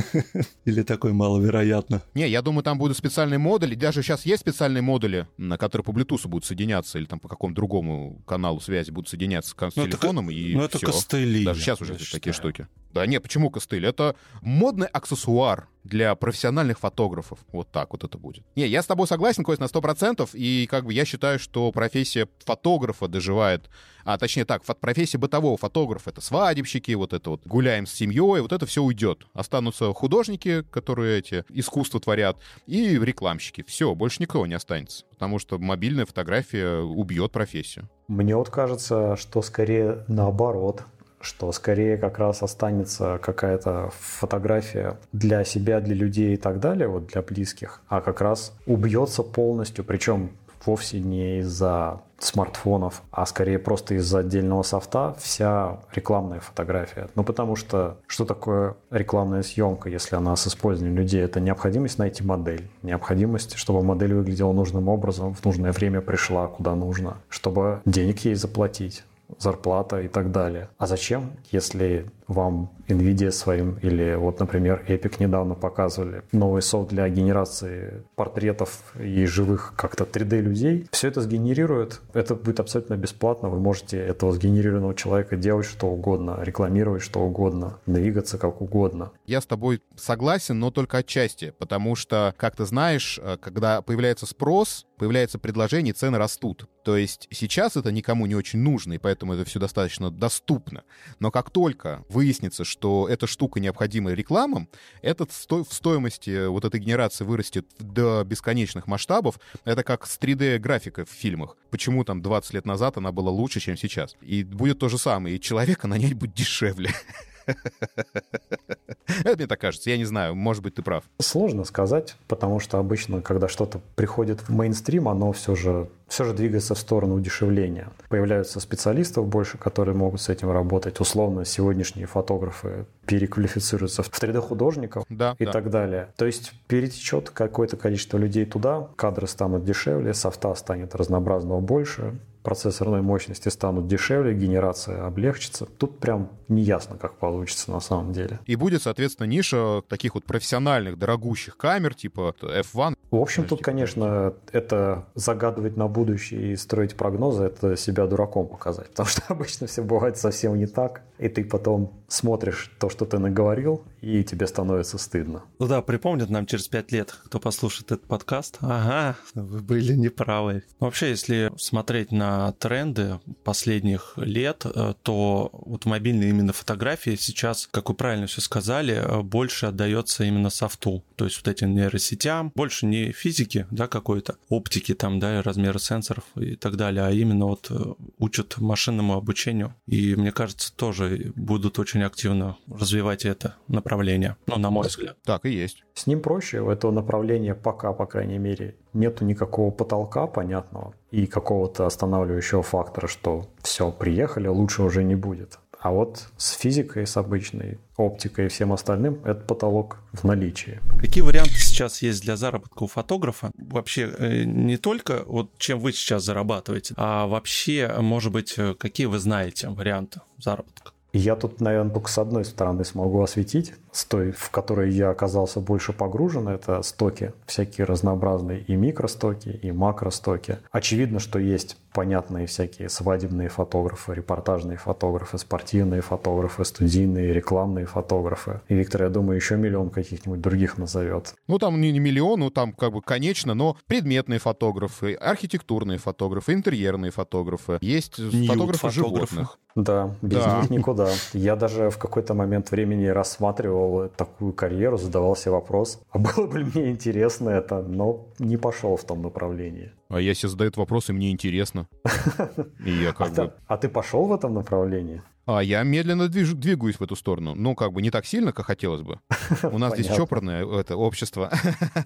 Или такое маловероятно? Не, я думаю, там будут специальные модули. Даже сейчас есть специальные модули, на которые по Bluetooth будут соединяться или там по какому-то другому каналу связи будут соединяться с ну, телефоном. И ну, это костыли. Даже сейчас уже такие штуки. Да не, почему костыль? Это модный аксессуар для профессиональных фотографов. Вот так вот это будет. Не, я с тобой согласен, Кость, на 100%, и как бы я считаю, что профессия фотографа доживает, а точнее так, профессия бытового фотографа — это свадебщики, вот это вот гуляем с семьей, вот это все уйдет. Останутся художники, которые эти искусства творят, и рекламщики. Все, больше никого не останется, потому что мобильная фотография убьет профессию. Мне вот кажется, что скорее наоборот что скорее как раз останется какая-то фотография для себя, для людей и так далее, вот для близких, а как раз убьется полностью, причем вовсе не из-за смартфонов, а скорее просто из-за отдельного софта вся рекламная фотография. Ну, потому что что такое рекламная съемка, если она с использованием людей? Это необходимость найти модель, необходимость, чтобы модель выглядела нужным образом, в нужное время пришла куда нужно, чтобы денег ей заплатить зарплата и так далее. А зачем, если вам NVIDIA своим или вот, например, Epic недавно показывали новый софт для генерации портретов и живых как-то 3D людей. Все это сгенерирует. Это будет абсолютно бесплатно. Вы можете этого сгенерированного человека делать что угодно, рекламировать что угодно, двигаться как угодно. Я с тобой согласен, но только отчасти, потому что, как ты знаешь, э, когда появляется спрос, появляется предложение, цены растут. То есть сейчас это никому не очень нужно, и поэтому это все достаточно доступно. Но как только выяснится, что эта штука необходима рекламам, этот сто... в стоимости вот этой генерации вырастет до бесконечных масштабов. Это как с 3D-графикой в фильмах. Почему там 20 лет назад она была лучше, чем сейчас? И будет то же самое, и человека нанять будет дешевле. Это мне так кажется. Я не знаю, может быть, ты прав. Сложно сказать, потому что обычно, когда что-то приходит в мейнстрим, оно все же, все же двигается в сторону удешевления. Появляются специалистов больше, которые могут с этим работать. Условно, сегодняшние фотографы переквалифицируются в 3D-художников да, и да. так далее. То есть перетечет какое-то количество людей туда, кадры станут дешевле, софта станет разнообразного больше, процессорной мощности станут дешевле, генерация облегчится. Тут прям не ясно, как получится на самом деле. И будет, соответственно, ниша таких вот профессиональных, дорогущих камер, типа F1. В общем, тут, типа... конечно, это загадывать на будущее и строить прогнозы, это себя дураком показать. Потому что обычно все бывает совсем не так. И ты потом смотришь то, что ты наговорил, и тебе становится стыдно. Ну да, припомнят нам через пять лет, кто послушает этот подкаст. Ага, вы были неправы. Вообще, если смотреть на тренды последних лет, э, то вот мобильные именно фотографии сейчас, как вы правильно все сказали, э, больше отдается именно софту. То есть вот этим нейросетям, больше не физики, да, какой-то, оптики там, да, размеры сенсоров и так далее, а именно вот э, учат машинному обучению. И мне кажется, тоже будут очень активно развивать это направление, ну, на мой взгляд. Так и есть. С ним проще, у этого направления пока, по крайней мере, нету никакого потолка понятного и какого-то останавливающего фактора, что все, приехали, лучше уже не будет. А вот с физикой, с обычной оптикой и всем остальным этот потолок в наличии. Какие варианты сейчас есть для заработка у фотографа? Вообще э, не только вот чем вы сейчас зарабатываете, а вообще, может быть, э, какие вы знаете варианты заработка? Я тут, наверное, только с одной стороны смогу осветить, с той, в которой я оказался больше погружен, это стоки всякие разнообразные, и микростоки, и макростоки. Очевидно, что есть понятные всякие свадебные фотографы, репортажные фотографы, спортивные фотографы, студийные, рекламные фотографы. И Виктор, я думаю, еще миллион каких-нибудь других назовет. Ну, там не, не миллион, ну, там как бы конечно, но предметные фотографы, архитектурные фотографы, интерьерные фотографы. Есть фотографы животных. Да, без да. них никуда. Я даже в какой-то момент времени рассматривал такую карьеру, задавал себе вопрос, а было бы мне интересно это, но не пошел в том направлении. А я себе задаю вопрос, и мне интересно. И я как а бы... А ты пошел в этом направлении? А я медленно движ, двигаюсь в эту сторону. Ну, как бы не так сильно, как хотелось бы. У нас здесь чопорное это общество.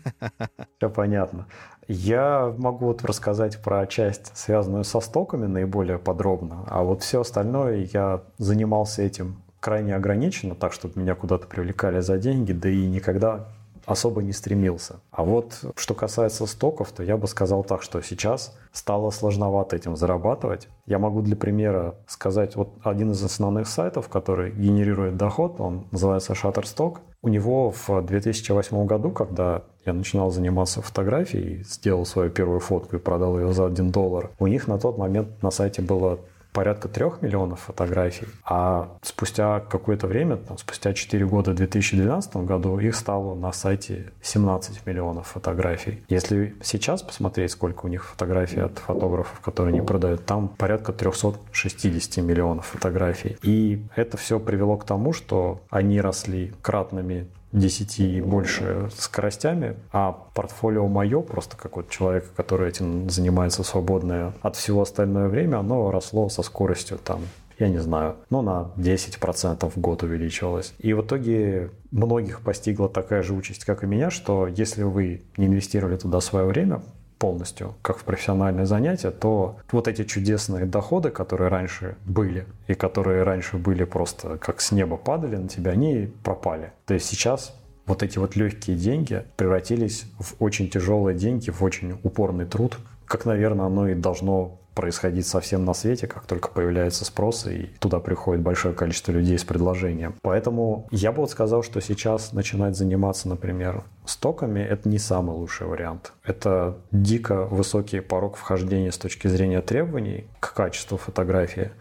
Все понятно. Я могу вот рассказать про часть, связанную со стоками, наиболее подробно. А вот все остальное я занимался этим крайне ограниченно, так, чтобы меня куда-то привлекали за деньги, да и никогда особо не стремился. А вот что касается стоков, то я бы сказал так, что сейчас стало сложновато этим зарабатывать. Я могу для примера сказать, вот один из основных сайтов, который генерирует доход, он называется Shutterstock. У него в 2008 году, когда я начинал заниматься фотографией, сделал свою первую фотку и продал ее за 1 доллар, у них на тот момент на сайте было порядка трех миллионов фотографий, а спустя какое-то время, там, спустя 4 года в 2012 году их стало на сайте 17 миллионов фотографий. Если сейчас посмотреть, сколько у них фотографий от фотографов, которые они продают, там порядка 360 миллионов фотографий. И это все привело к тому, что они росли кратными 10 и больше скоростями, а портфолио мое, просто как вот человека, который этим занимается свободное от всего остальное время, оно росло со скоростью там я не знаю, ну, на 10% в год увеличивалось. И в итоге многих постигла такая же участь, как и меня, что если вы не инвестировали туда свое время, полностью, как в профессиональное занятие, то вот эти чудесные доходы, которые раньше были, и которые раньше были просто как с неба падали на тебя, они пропали. То есть сейчас вот эти вот легкие деньги превратились в очень тяжелые деньги, в очень упорный труд, как, наверное, оно и должно происходить совсем на свете, как только появляется спрос, и туда приходит большое количество людей с предложением. Поэтому я бы вот сказал, что сейчас начинать заниматься, например, стоками, это не самый лучший вариант. Это дико высокий порог вхождения с точки зрения требований к качеству фотографии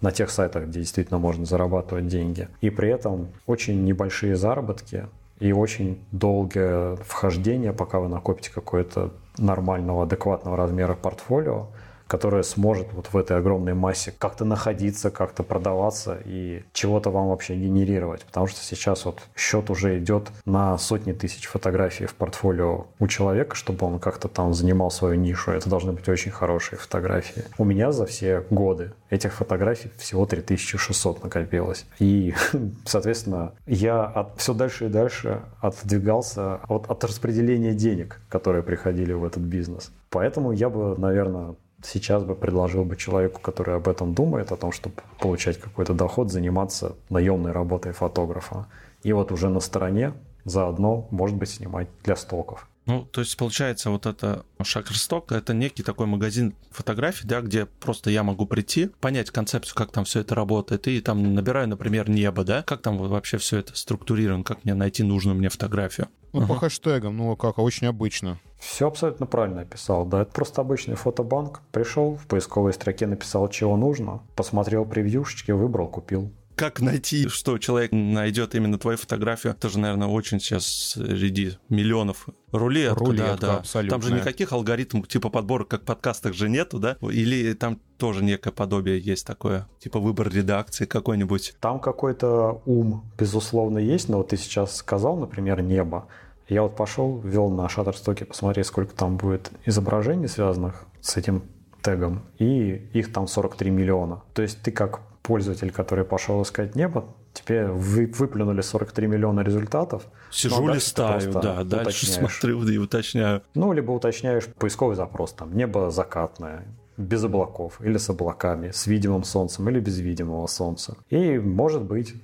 на тех сайтах, где действительно можно зарабатывать деньги. И при этом очень небольшие заработки и очень долгое вхождение, пока вы накопите какое-то нормального, адекватного размера портфолио, которая сможет вот в этой огромной массе как-то находиться, как-то продаваться и чего-то вам вообще генерировать. Потому что сейчас вот счет уже идет на сотни тысяч фотографий в портфолио у человека, чтобы он как-то там занимал свою нишу. Это должны быть очень хорошие фотографии. У меня за все годы этих фотографий всего 3600 накопилось. И, соответственно, я от, все дальше и дальше отодвигался от, от распределения денег, которые приходили в этот бизнес. Поэтому я бы, наверное, сейчас бы предложил бы человеку, который об этом думает, о том, чтобы получать какой-то доход, заниматься наемной работой фотографа. И вот уже на стороне заодно, может быть, снимать для стоков. Ну, то есть, получается, вот это Shutterstock — это некий такой магазин фотографий, да, где просто я могу прийти, понять концепцию, как там все это работает, и там набираю, например, небо, да, как там вообще все это структурировано, как мне найти нужную мне фотографию. Ну, uh-huh. по хэштегам, ну, как, очень обычно. Все абсолютно правильно описал, да, это просто обычный фотобанк. Пришел, в поисковой строке написал, чего нужно, посмотрел превьюшечки, выбрал, купил как найти, что человек найдет именно твою фотографию, тоже, наверное, очень сейчас среди миллионов рулетка, рулетка да, да. Абсолютно. Там же никаких алгоритмов типа подбора, как в подкастах же нету, да? Или там тоже некое подобие есть такое, типа выбор редакции какой-нибудь? Там какой-то ум, безусловно, есть, но вот ты сейчас сказал, например, небо. Я вот пошел, ввел на Shutterstock, посмотреть, сколько там будет изображений, связанных с этим тегом, и их там 43 миллиона. То есть ты как пользователь, который пошел искать небо, тебе вы, выплюнули 43 миллиона результатов. Сижу, ну, листаю, да, дальше смотрю и уточняю. Ну, либо уточняешь поисковый запрос, там, небо закатное, без облаков или с облаками, с видимым солнцем или без видимого солнца. И, может быть,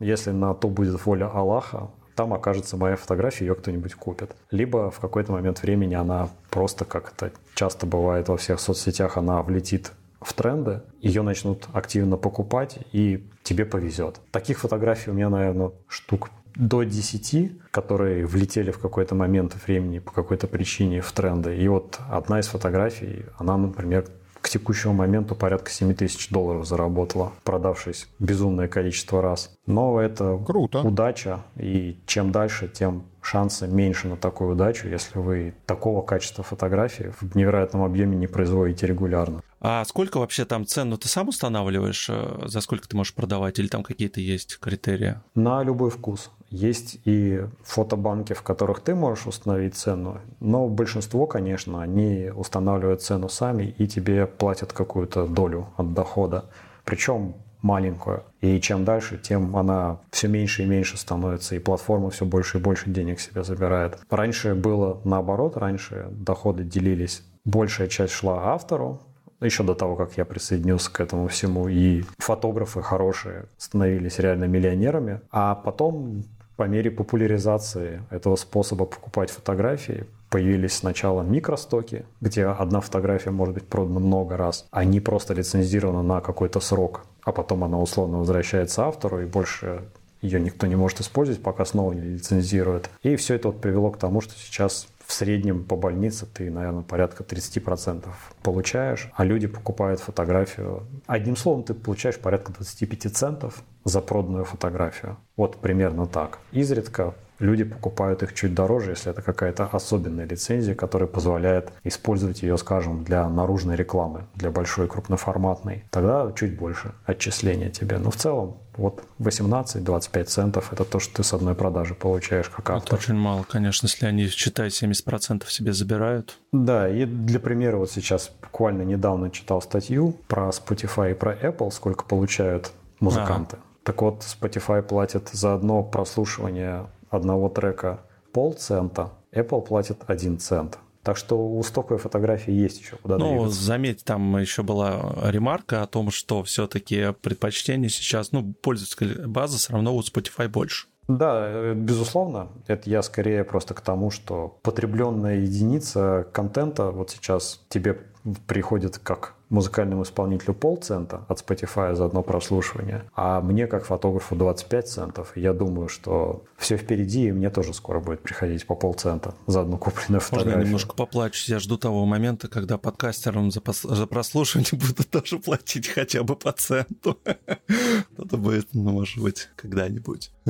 если на то будет воля Аллаха, там окажется моя фотография, ее кто-нибудь купит. Либо в какой-то момент времени она просто, как это часто бывает во всех соцсетях, она влетит в тренды, ее начнут активно покупать, и тебе повезет. Таких фотографий у меня, наверное, штук до 10, которые влетели в какой-то момент времени по какой-то причине в тренды. И вот одна из фотографий, она, например, к текущему моменту порядка 7 тысяч долларов заработала, продавшись безумное количество раз. Но это Круто. удача, и чем дальше, тем шансы меньше на такую удачу, если вы такого качества фотографии в невероятном объеме не производите регулярно. А сколько вообще там цен? Ну, ты сам устанавливаешь, э, за сколько ты можешь продавать, или там какие-то есть критерии? На любой вкус. Есть и фотобанки, в которых ты можешь установить цену, но большинство, конечно, они устанавливают цену сами и тебе платят какую-то долю от дохода. Причем маленькую. И чем дальше, тем она все меньше и меньше становится, и платформа все больше и больше денег себе забирает. Раньше было наоборот, раньше доходы делились. Большая часть шла автору, еще до того, как я присоединился к этому всему, и фотографы хорошие становились реально миллионерами, а потом по мере популяризации этого способа покупать фотографии появились сначала микростоки, где одна фотография может быть продана много раз, а не просто лицензирована на какой-то срок, а потом она условно возвращается автору и больше ее никто не может использовать, пока снова не лицензирует. И все это вот привело к тому, что сейчас в среднем по больнице ты, наверное, порядка 30% получаешь, а люди покупают фотографию. Одним словом, ты получаешь порядка 25 центов за проданную фотографию. Вот примерно так. Изредка люди покупают их чуть дороже, если это какая-то особенная лицензия, которая позволяет использовать ее, скажем, для наружной рекламы, для большой крупноформатной. Тогда чуть больше отчисления тебе. Но в целом вот 18-25 центов – это то, что ты с одной продажи получаешь как автор. Это очень мало, конечно, если они, считай, 70% себе забирают. Да, и для примера вот сейчас буквально недавно читал статью про Spotify и про Apple, сколько получают музыканты. Ага. Так вот, Spotify платит за одно прослушивание одного трека полцента, Apple платит один цент. Так что у стоковой фотографии есть еще куда Ну, двигаться. заметь, там еще была ремарка о том, что все-таки предпочтение сейчас, ну, пользовательская база все равно у Spotify больше. Да, э, безусловно. Это я скорее просто к тому, что потребленная единица контента вот сейчас тебе приходит как музыкальному исполнителю полцента от Spotify за одно прослушивание, а мне как фотографу 25 центов. Я думаю, что все впереди, и мне тоже скоро будет приходить по полцента за одну купленную фотографию. Можно я немножко поплачусь? Я жду того момента, когда подкастерам за, пос... за прослушивание будут тоже платить хотя бы по центу. Это будет, ну, может быть, когда-нибудь.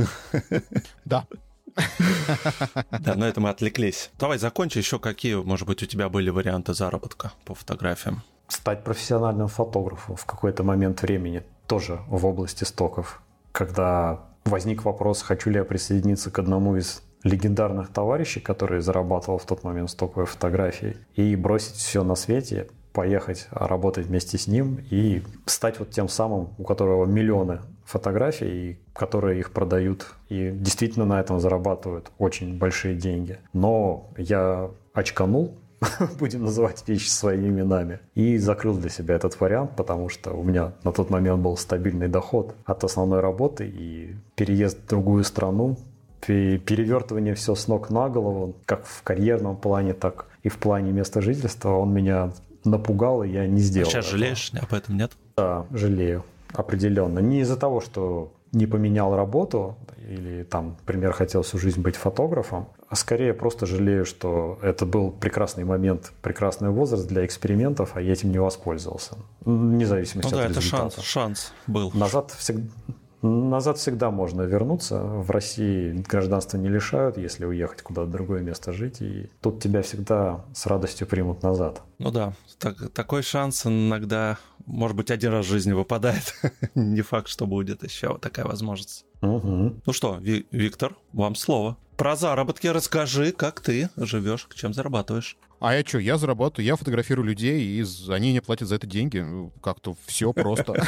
Да. Да, но это мы отвлеклись. Давай закончи. Еще какие, может быть, у тебя были варианты заработка по фотографиям? Стать профессиональным фотографом в какой-то момент времени тоже в области стоков. Когда возник вопрос, хочу ли я присоединиться к одному из легендарных товарищей, который зарабатывал в тот момент стоковой фотографией, и бросить все на свете, поехать работать вместе с ним и стать вот тем самым, у которого миллионы фотографий, которые их продают и действительно на этом зарабатывают очень большие деньги. Но я очканул, будем называть вещи своими именами. И закрыл для себя этот вариант, потому что у меня на тот момент был стабильный доход от основной работы и переезд в другую страну, перевертывание все с ног на голову, как в карьерном плане, так и в плане места жительства, он меня напугал, и я не сделал. Сейчас этого. жалеешь об этом, нет? Да, жалею, определенно. Не из-за того, что не поменял работу или там, например, хотел всю жизнь быть фотографом, а скорее просто жалею, что это был прекрасный момент, прекрасный возраст для экспериментов, а я этим не воспользовался. Вне зависимости ну, от да, результата. это шанс, шанс был. Назад всегда, Назад всегда можно вернуться. В России гражданство не лишают, если уехать куда-то другое место жить. И тут тебя всегда с радостью примут назад. Ну да, так, такой шанс иногда, может быть, один раз в жизни выпадает. не факт, что будет еще такая возможность. Угу. Ну что, Ви- Виктор, вам слово. Про заработки расскажи, как ты живешь, чем зарабатываешь. А я что, я зарабатываю, я фотографирую людей, и они мне платят за это деньги. Как-то все просто.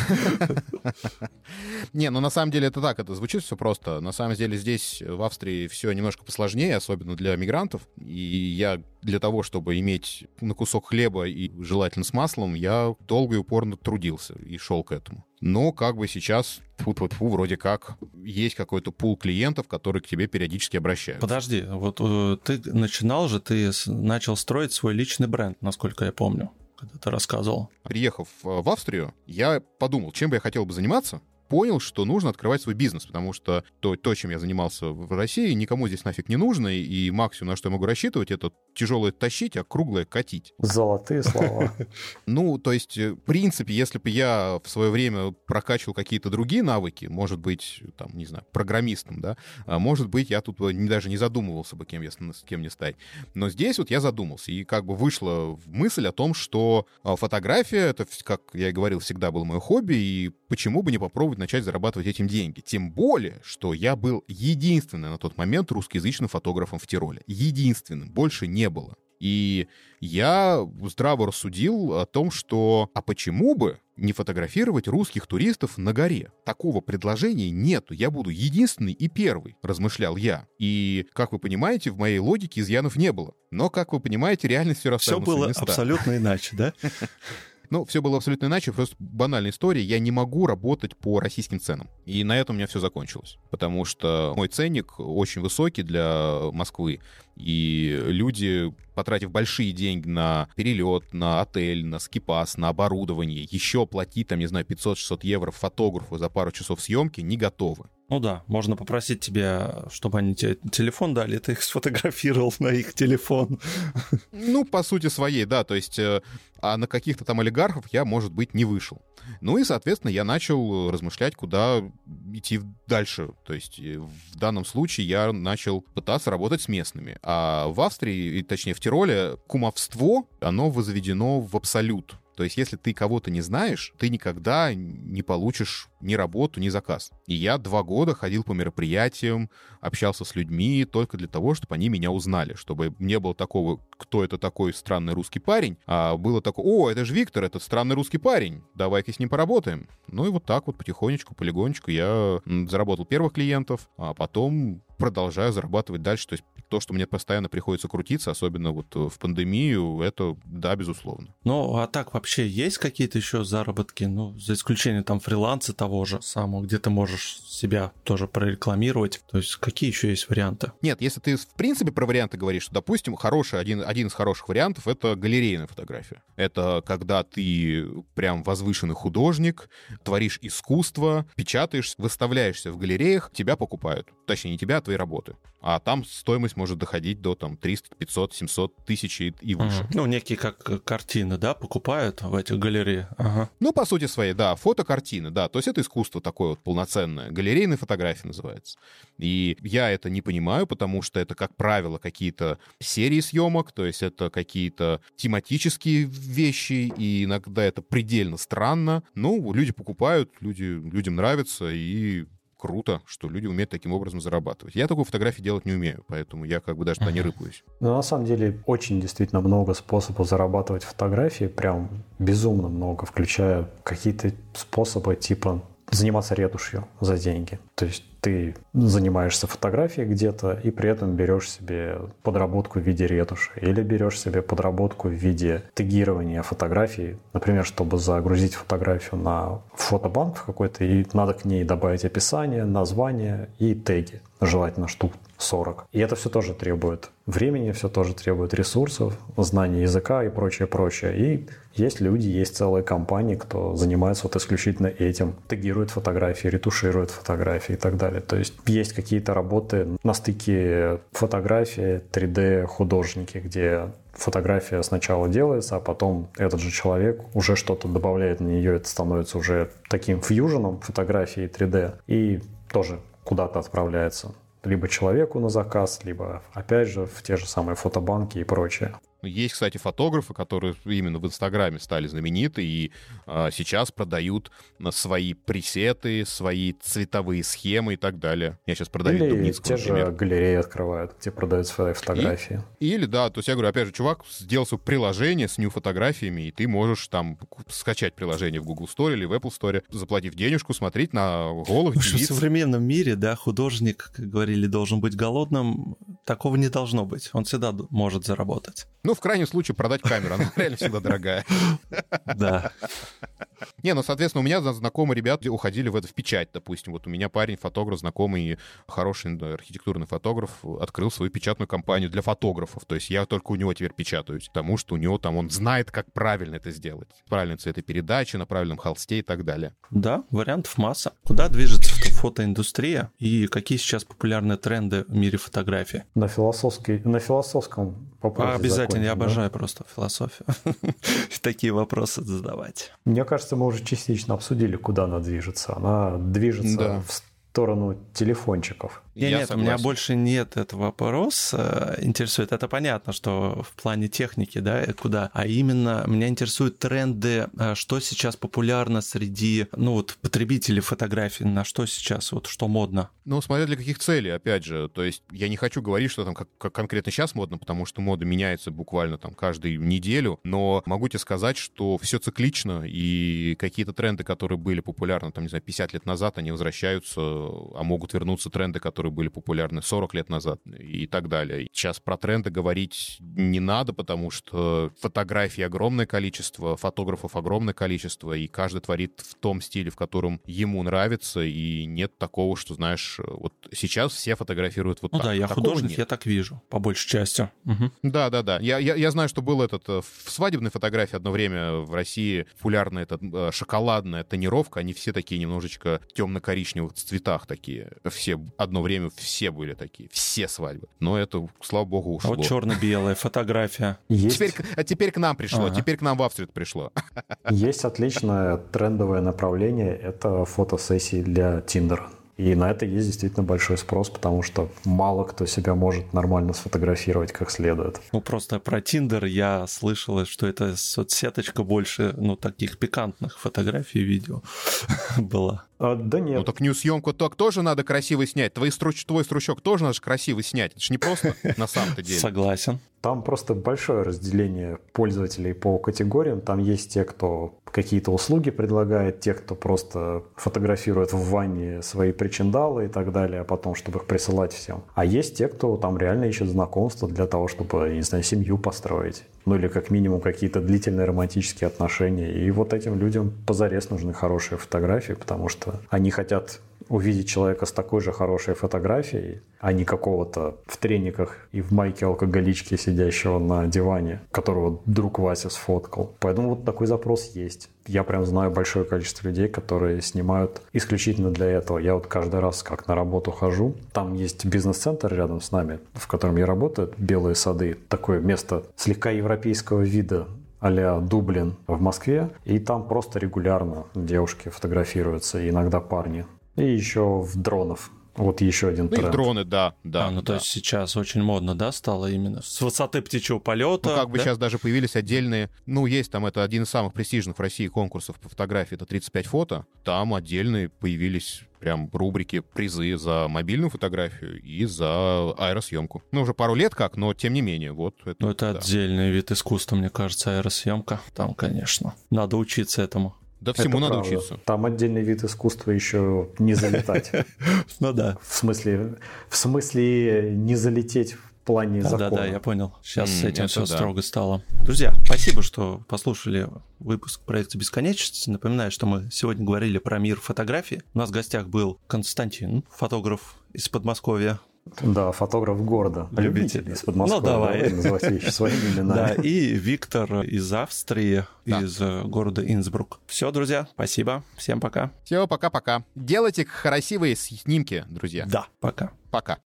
Не, ну на самом деле это так, это звучит все просто. На самом деле здесь, в Австрии, все немножко посложнее, особенно для мигрантов. И я для того, чтобы иметь на кусок хлеба и желательно с маслом, я долго и упорно трудился и шел к этому. Но как бы сейчас, фу -фу -фу, вроде как есть какой-то пул клиентов, которые к тебе периодически обращаются. Подожди, вот э, ты начинал же, ты начал строить свой личный бренд, насколько я помню, когда ты рассказывал. Приехав в Австрию, я подумал, чем бы я хотел бы заниматься, понял, что нужно открывать свой бизнес, потому что то, то, чем я занимался в России, никому здесь нафиг не нужно, и максимум, на что я могу рассчитывать, это тяжелое тащить, а круглое катить. Золотые слова. Ну, то есть, э, в принципе, если бы я в свое время прокачивал какие-то другие навыки, может быть, там, не знаю, программистом, да, а может быть, я тут даже не задумывался бы, кем я, с кем мне стать. Но здесь вот я задумался, и как бы вышла мысль о том, что а, фотография, это, как я и говорил, всегда было мое хобби, и почему бы не попробовать начать зарабатывать этим деньги. Тем более, что я был единственным на тот момент русскоязычным фотографом в Тироле. Единственным, больше не было. И я здраво рассудил о том, что а почему бы не фотографировать русских туристов на горе? Такого предложения нету. Я буду единственный и первый, размышлял я. И, как вы понимаете, в моей логике изъянов не было. Но, как вы понимаете, реальность все расставила Все было абсолютно иначе, да? Ну, все было абсолютно иначе, просто банальная история. Я не могу работать по российским ценам. И на этом у меня все закончилось. Потому что мой ценник очень высокий для Москвы. И люди, потратив большие деньги на перелет, на отель, на скипас, на оборудование, еще платить, там, не знаю, 500-600 евро фотографу за пару часов съемки, не готовы. Ну да, можно попросить тебя, чтобы они тебе телефон дали, ты их сфотографировал на их телефон. Ну, по сути своей, да, то есть э, а на каких-то там олигархов я, может быть, не вышел. Ну и, соответственно, я начал размышлять, куда идти дальше. То есть э, в данном случае я начал пытаться работать с местными. А в Австрии, точнее в Тироле, кумовство, оно возведено в абсолют. То есть, если ты кого-то не знаешь, ты никогда не получишь ни работу, ни заказ. И я два года ходил по мероприятиям, общался с людьми только для того, чтобы они меня узнали, чтобы не было такого, кто это такой странный русский парень, а было такое, о, это же Виктор, этот странный русский парень, давай-ка с ним поработаем. Ну и вот так вот потихонечку, полигонечку я заработал первых клиентов, а потом продолжаю зарабатывать дальше. То есть то, что мне постоянно приходится крутиться, особенно вот э, в пандемию, это да, безусловно. Ну, а так вообще есть какие-то еще заработки, ну, за исключением там фриланса того же самого, где ты можешь себя тоже прорекламировать? То есть какие еще есть варианты? Нет, если ты в принципе про варианты говоришь, то, допустим, хороший, один, один из хороших вариантов — это галерейная фотография. Это когда ты прям возвышенный художник, творишь искусство, печатаешь, выставляешься в галереях, тебя покупают. Точнее, не тебя, а твои работы. А там стоимость может доходить до там 300, 500, 700 тысяч и выше. Ага. Ну, некие как картины, да, покупают в этих галереях. Ага. Ну, по сути своей, да, фотокартины, да. То есть это искусство такое вот полноценное. Галерейная фотография называется. И я это не понимаю, потому что это, как правило, какие-то серии съемок, то есть это какие-то тематические вещи, и иногда это предельно странно. Ну, люди покупают, люди, людям нравится, и круто, что люди умеют таким образом зарабатывать. Я такую фотографии делать не умею, поэтому я как бы даже туда не рыпаюсь. Ну, на самом деле, очень действительно много способов зарабатывать фотографии, прям безумно много, включая какие-то способы типа заниматься ретушью за деньги. То есть ты занимаешься фотографией где-то и при этом берешь себе подработку в виде ретуши или берешь себе подработку в виде тегирования фотографий, например, чтобы загрузить фотографию на фотобанк какой-то и надо к ней добавить описание, название и теги, желательно штук 40. И это все тоже требует времени, все тоже требует ресурсов, знания языка и прочее, прочее. И есть люди, есть целые компании, кто занимается вот исключительно этим, тегирует фотографии, ретуширует фотографии и так далее. То есть есть какие-то работы на стыке фотографии, 3D, художники, где фотография сначала делается, а потом этот же человек уже что-то добавляет на нее, это становится уже таким фьюженом фотографии 3D и тоже куда-то отправляется либо человеку на заказ, либо, опять же, в те же самые фотобанки и прочее. Есть, кстати, фотографы, которые именно в Инстаграме стали знамениты и а, сейчас продают свои пресеты, свои цветовые схемы и так далее. Я сейчас продаю Или Дубницкого, те например. же галереи открывают, где продают свои фотографии. И, или, да, то есть я говорю, опять же, чувак сделал свое приложение с нью-фотографиями, и ты можешь там скачать приложение в Google Store или в Apple Store, заплатив денежку, смотреть на голых ну, В современном мире, да, художник, как говорили, должен быть голодным. Такого не должно быть. Он всегда может заработать. Ну, в крайнем случае, продать камеру. Она реально всегда дорогая. Да. Не, ну, соответственно, у меня знакомые ребята уходили в это в печать, допустим. Вот у меня парень, фотограф, знакомый, хороший архитектурный фотограф, открыл свою печатную компанию для фотографов. То есть я только у него теперь печатаюсь, потому что у него там он знает, как правильно это сделать. Правильно цветопередачи, на правильном холсте и так далее. Да, вариантов масса. Куда движется фотоиндустрия и какие сейчас популярные тренды в мире фотографии? На, философский, на философском а, Обязательно, я обожаю да? просто философию. Такие вопросы задавать. Мне кажется, мы уже частично обсудили, куда она движется. Она движется да. в сторону телефончиков. Нет, нет, согласен. у меня больше нет этого вопроса интересует. Это понятно, что в плане техники, да, куда. А именно меня интересуют тренды, а, что сейчас популярно среди, ну вот, потребителей фотографий, на что сейчас, вот, что модно. Ну, смотря для каких целей, опять же. То есть я не хочу говорить, что там как, как конкретно сейчас модно, потому что мода меняется буквально там каждую неделю, но могу тебе сказать, что все циклично, и какие-то тренды, которые были популярны, там, не знаю, 50 лет назад, они возвращаются, а могут вернуться тренды, которые которые были популярны 40 лет назад и так далее. Сейчас про тренды говорить не надо, потому что фотографий огромное количество, фотографов огромное количество, и каждый творит в том стиле, в котором ему нравится, и нет такого, что, знаешь, вот сейчас все фотографируют вот ну так. да, я такого художник, нет. я так вижу, по большей части. Угу. Да, да, да. Я, я, я знаю, что был этот э, в свадебной фотографии одно время в России популярная эта э, шоколадная тонировка, они все такие немножечко темно-коричневых цветах такие, все одно время время все были такие, все свадьбы. Но это, слава богу, ушло. А вот черно-белая фотография. Есть. Теперь, а теперь к нам пришло, ага. теперь к нам в Австрию пришло. Есть отличное трендовое направление, это фотосессии для Тиндера. И на это есть действительно большой спрос, потому что мало кто себя может нормально сфотографировать как следует. Ну, просто про Тиндер я слышал, что это соцсеточка больше, ну, таких пикантных фотографий и видео была. А, да нет. Ну так нью-съемку так тоже надо красиво снять. Твой, струч, твой стручок тоже надо красиво снять. Это же не просто на самом-то деле. Согласен. Там просто большое разделение пользователей по категориям. Там есть те, кто какие-то услуги предлагает, те, кто просто фотографирует в ванне свои причиндалы и так далее, а потом, чтобы их присылать всем. А есть те, кто там реально ищет знакомства для того, чтобы, не знаю, семью построить. Ну или как минимум какие-то длительные романтические отношения. И вот этим людям позарез нужны хорошие фотографии, потому что они хотят увидеть человека с такой же хорошей фотографией, а не какого-то в трениках и в майке алкоголички, сидящего на диване, которого друг Вася сфоткал. Поэтому вот такой запрос есть. Я прям знаю большое количество людей, которые снимают исключительно для этого. Я вот каждый раз, как на работу хожу, там есть бизнес-центр рядом с нами, в котором я работаю, Белые сады. Такое место слегка европейского вида, а Дублин в Москве, и там просто регулярно девушки фотографируются, иногда парни. И еще в дронов. Вот еще один ну, тренд. И дроны, да, да. А, ну да. то есть сейчас очень модно, да, стало именно с высоты птичьего полета. Ну как бы да? сейчас даже появились отдельные, ну есть там это один из самых престижных в России конкурсов по фотографии, это 35 фото. Там отдельные появились прям рубрики призы за мобильную фотографию и за аэросъемку. Ну, уже пару лет как, но тем не менее, вот это. Ну, это да. отдельный вид искусства, мне кажется, аэросъемка. Там, конечно, надо учиться этому. Да всему Это надо правда. учиться. Там отдельный вид искусства еще не залетать. Ну да. В смысле, в смысле не залететь в плане да, закона. Да, да, я понял. Сейчас с этим все строго стало. Друзья, спасибо, что послушали выпуск проекта «Бесконечность». Напоминаю, что мы сегодня говорили про мир фотографии. У нас в гостях был Константин, фотограф из Подмосковья. Да, фотограф города. Любитель из Подмосковья. Ну, давай. давай называть вещи своими именами. Да, и Виктор из Австрии, да. из э, города Инсбрук. Все, друзья, спасибо. Всем пока. Все, пока-пока. Делайте красивые снимки, друзья. Да, пока. Пока.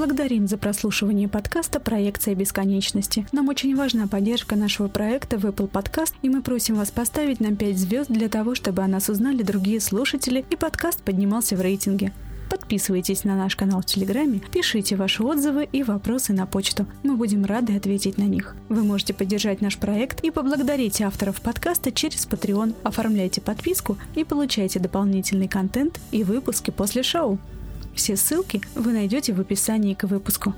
Благодарим за прослушивание подкаста «Проекция бесконечности». Нам очень важна поддержка нашего проекта в Apple Podcast, и мы просим вас поставить нам 5 звезд для того, чтобы о нас узнали другие слушатели и подкаст поднимался в рейтинге. Подписывайтесь на наш канал в Телеграме, пишите ваши отзывы и вопросы на почту. Мы будем рады ответить на них. Вы можете поддержать наш проект и поблагодарить авторов подкаста через Patreon. Оформляйте подписку и получайте дополнительный контент и выпуски после шоу. Все ссылки вы найдете в описании к выпуску.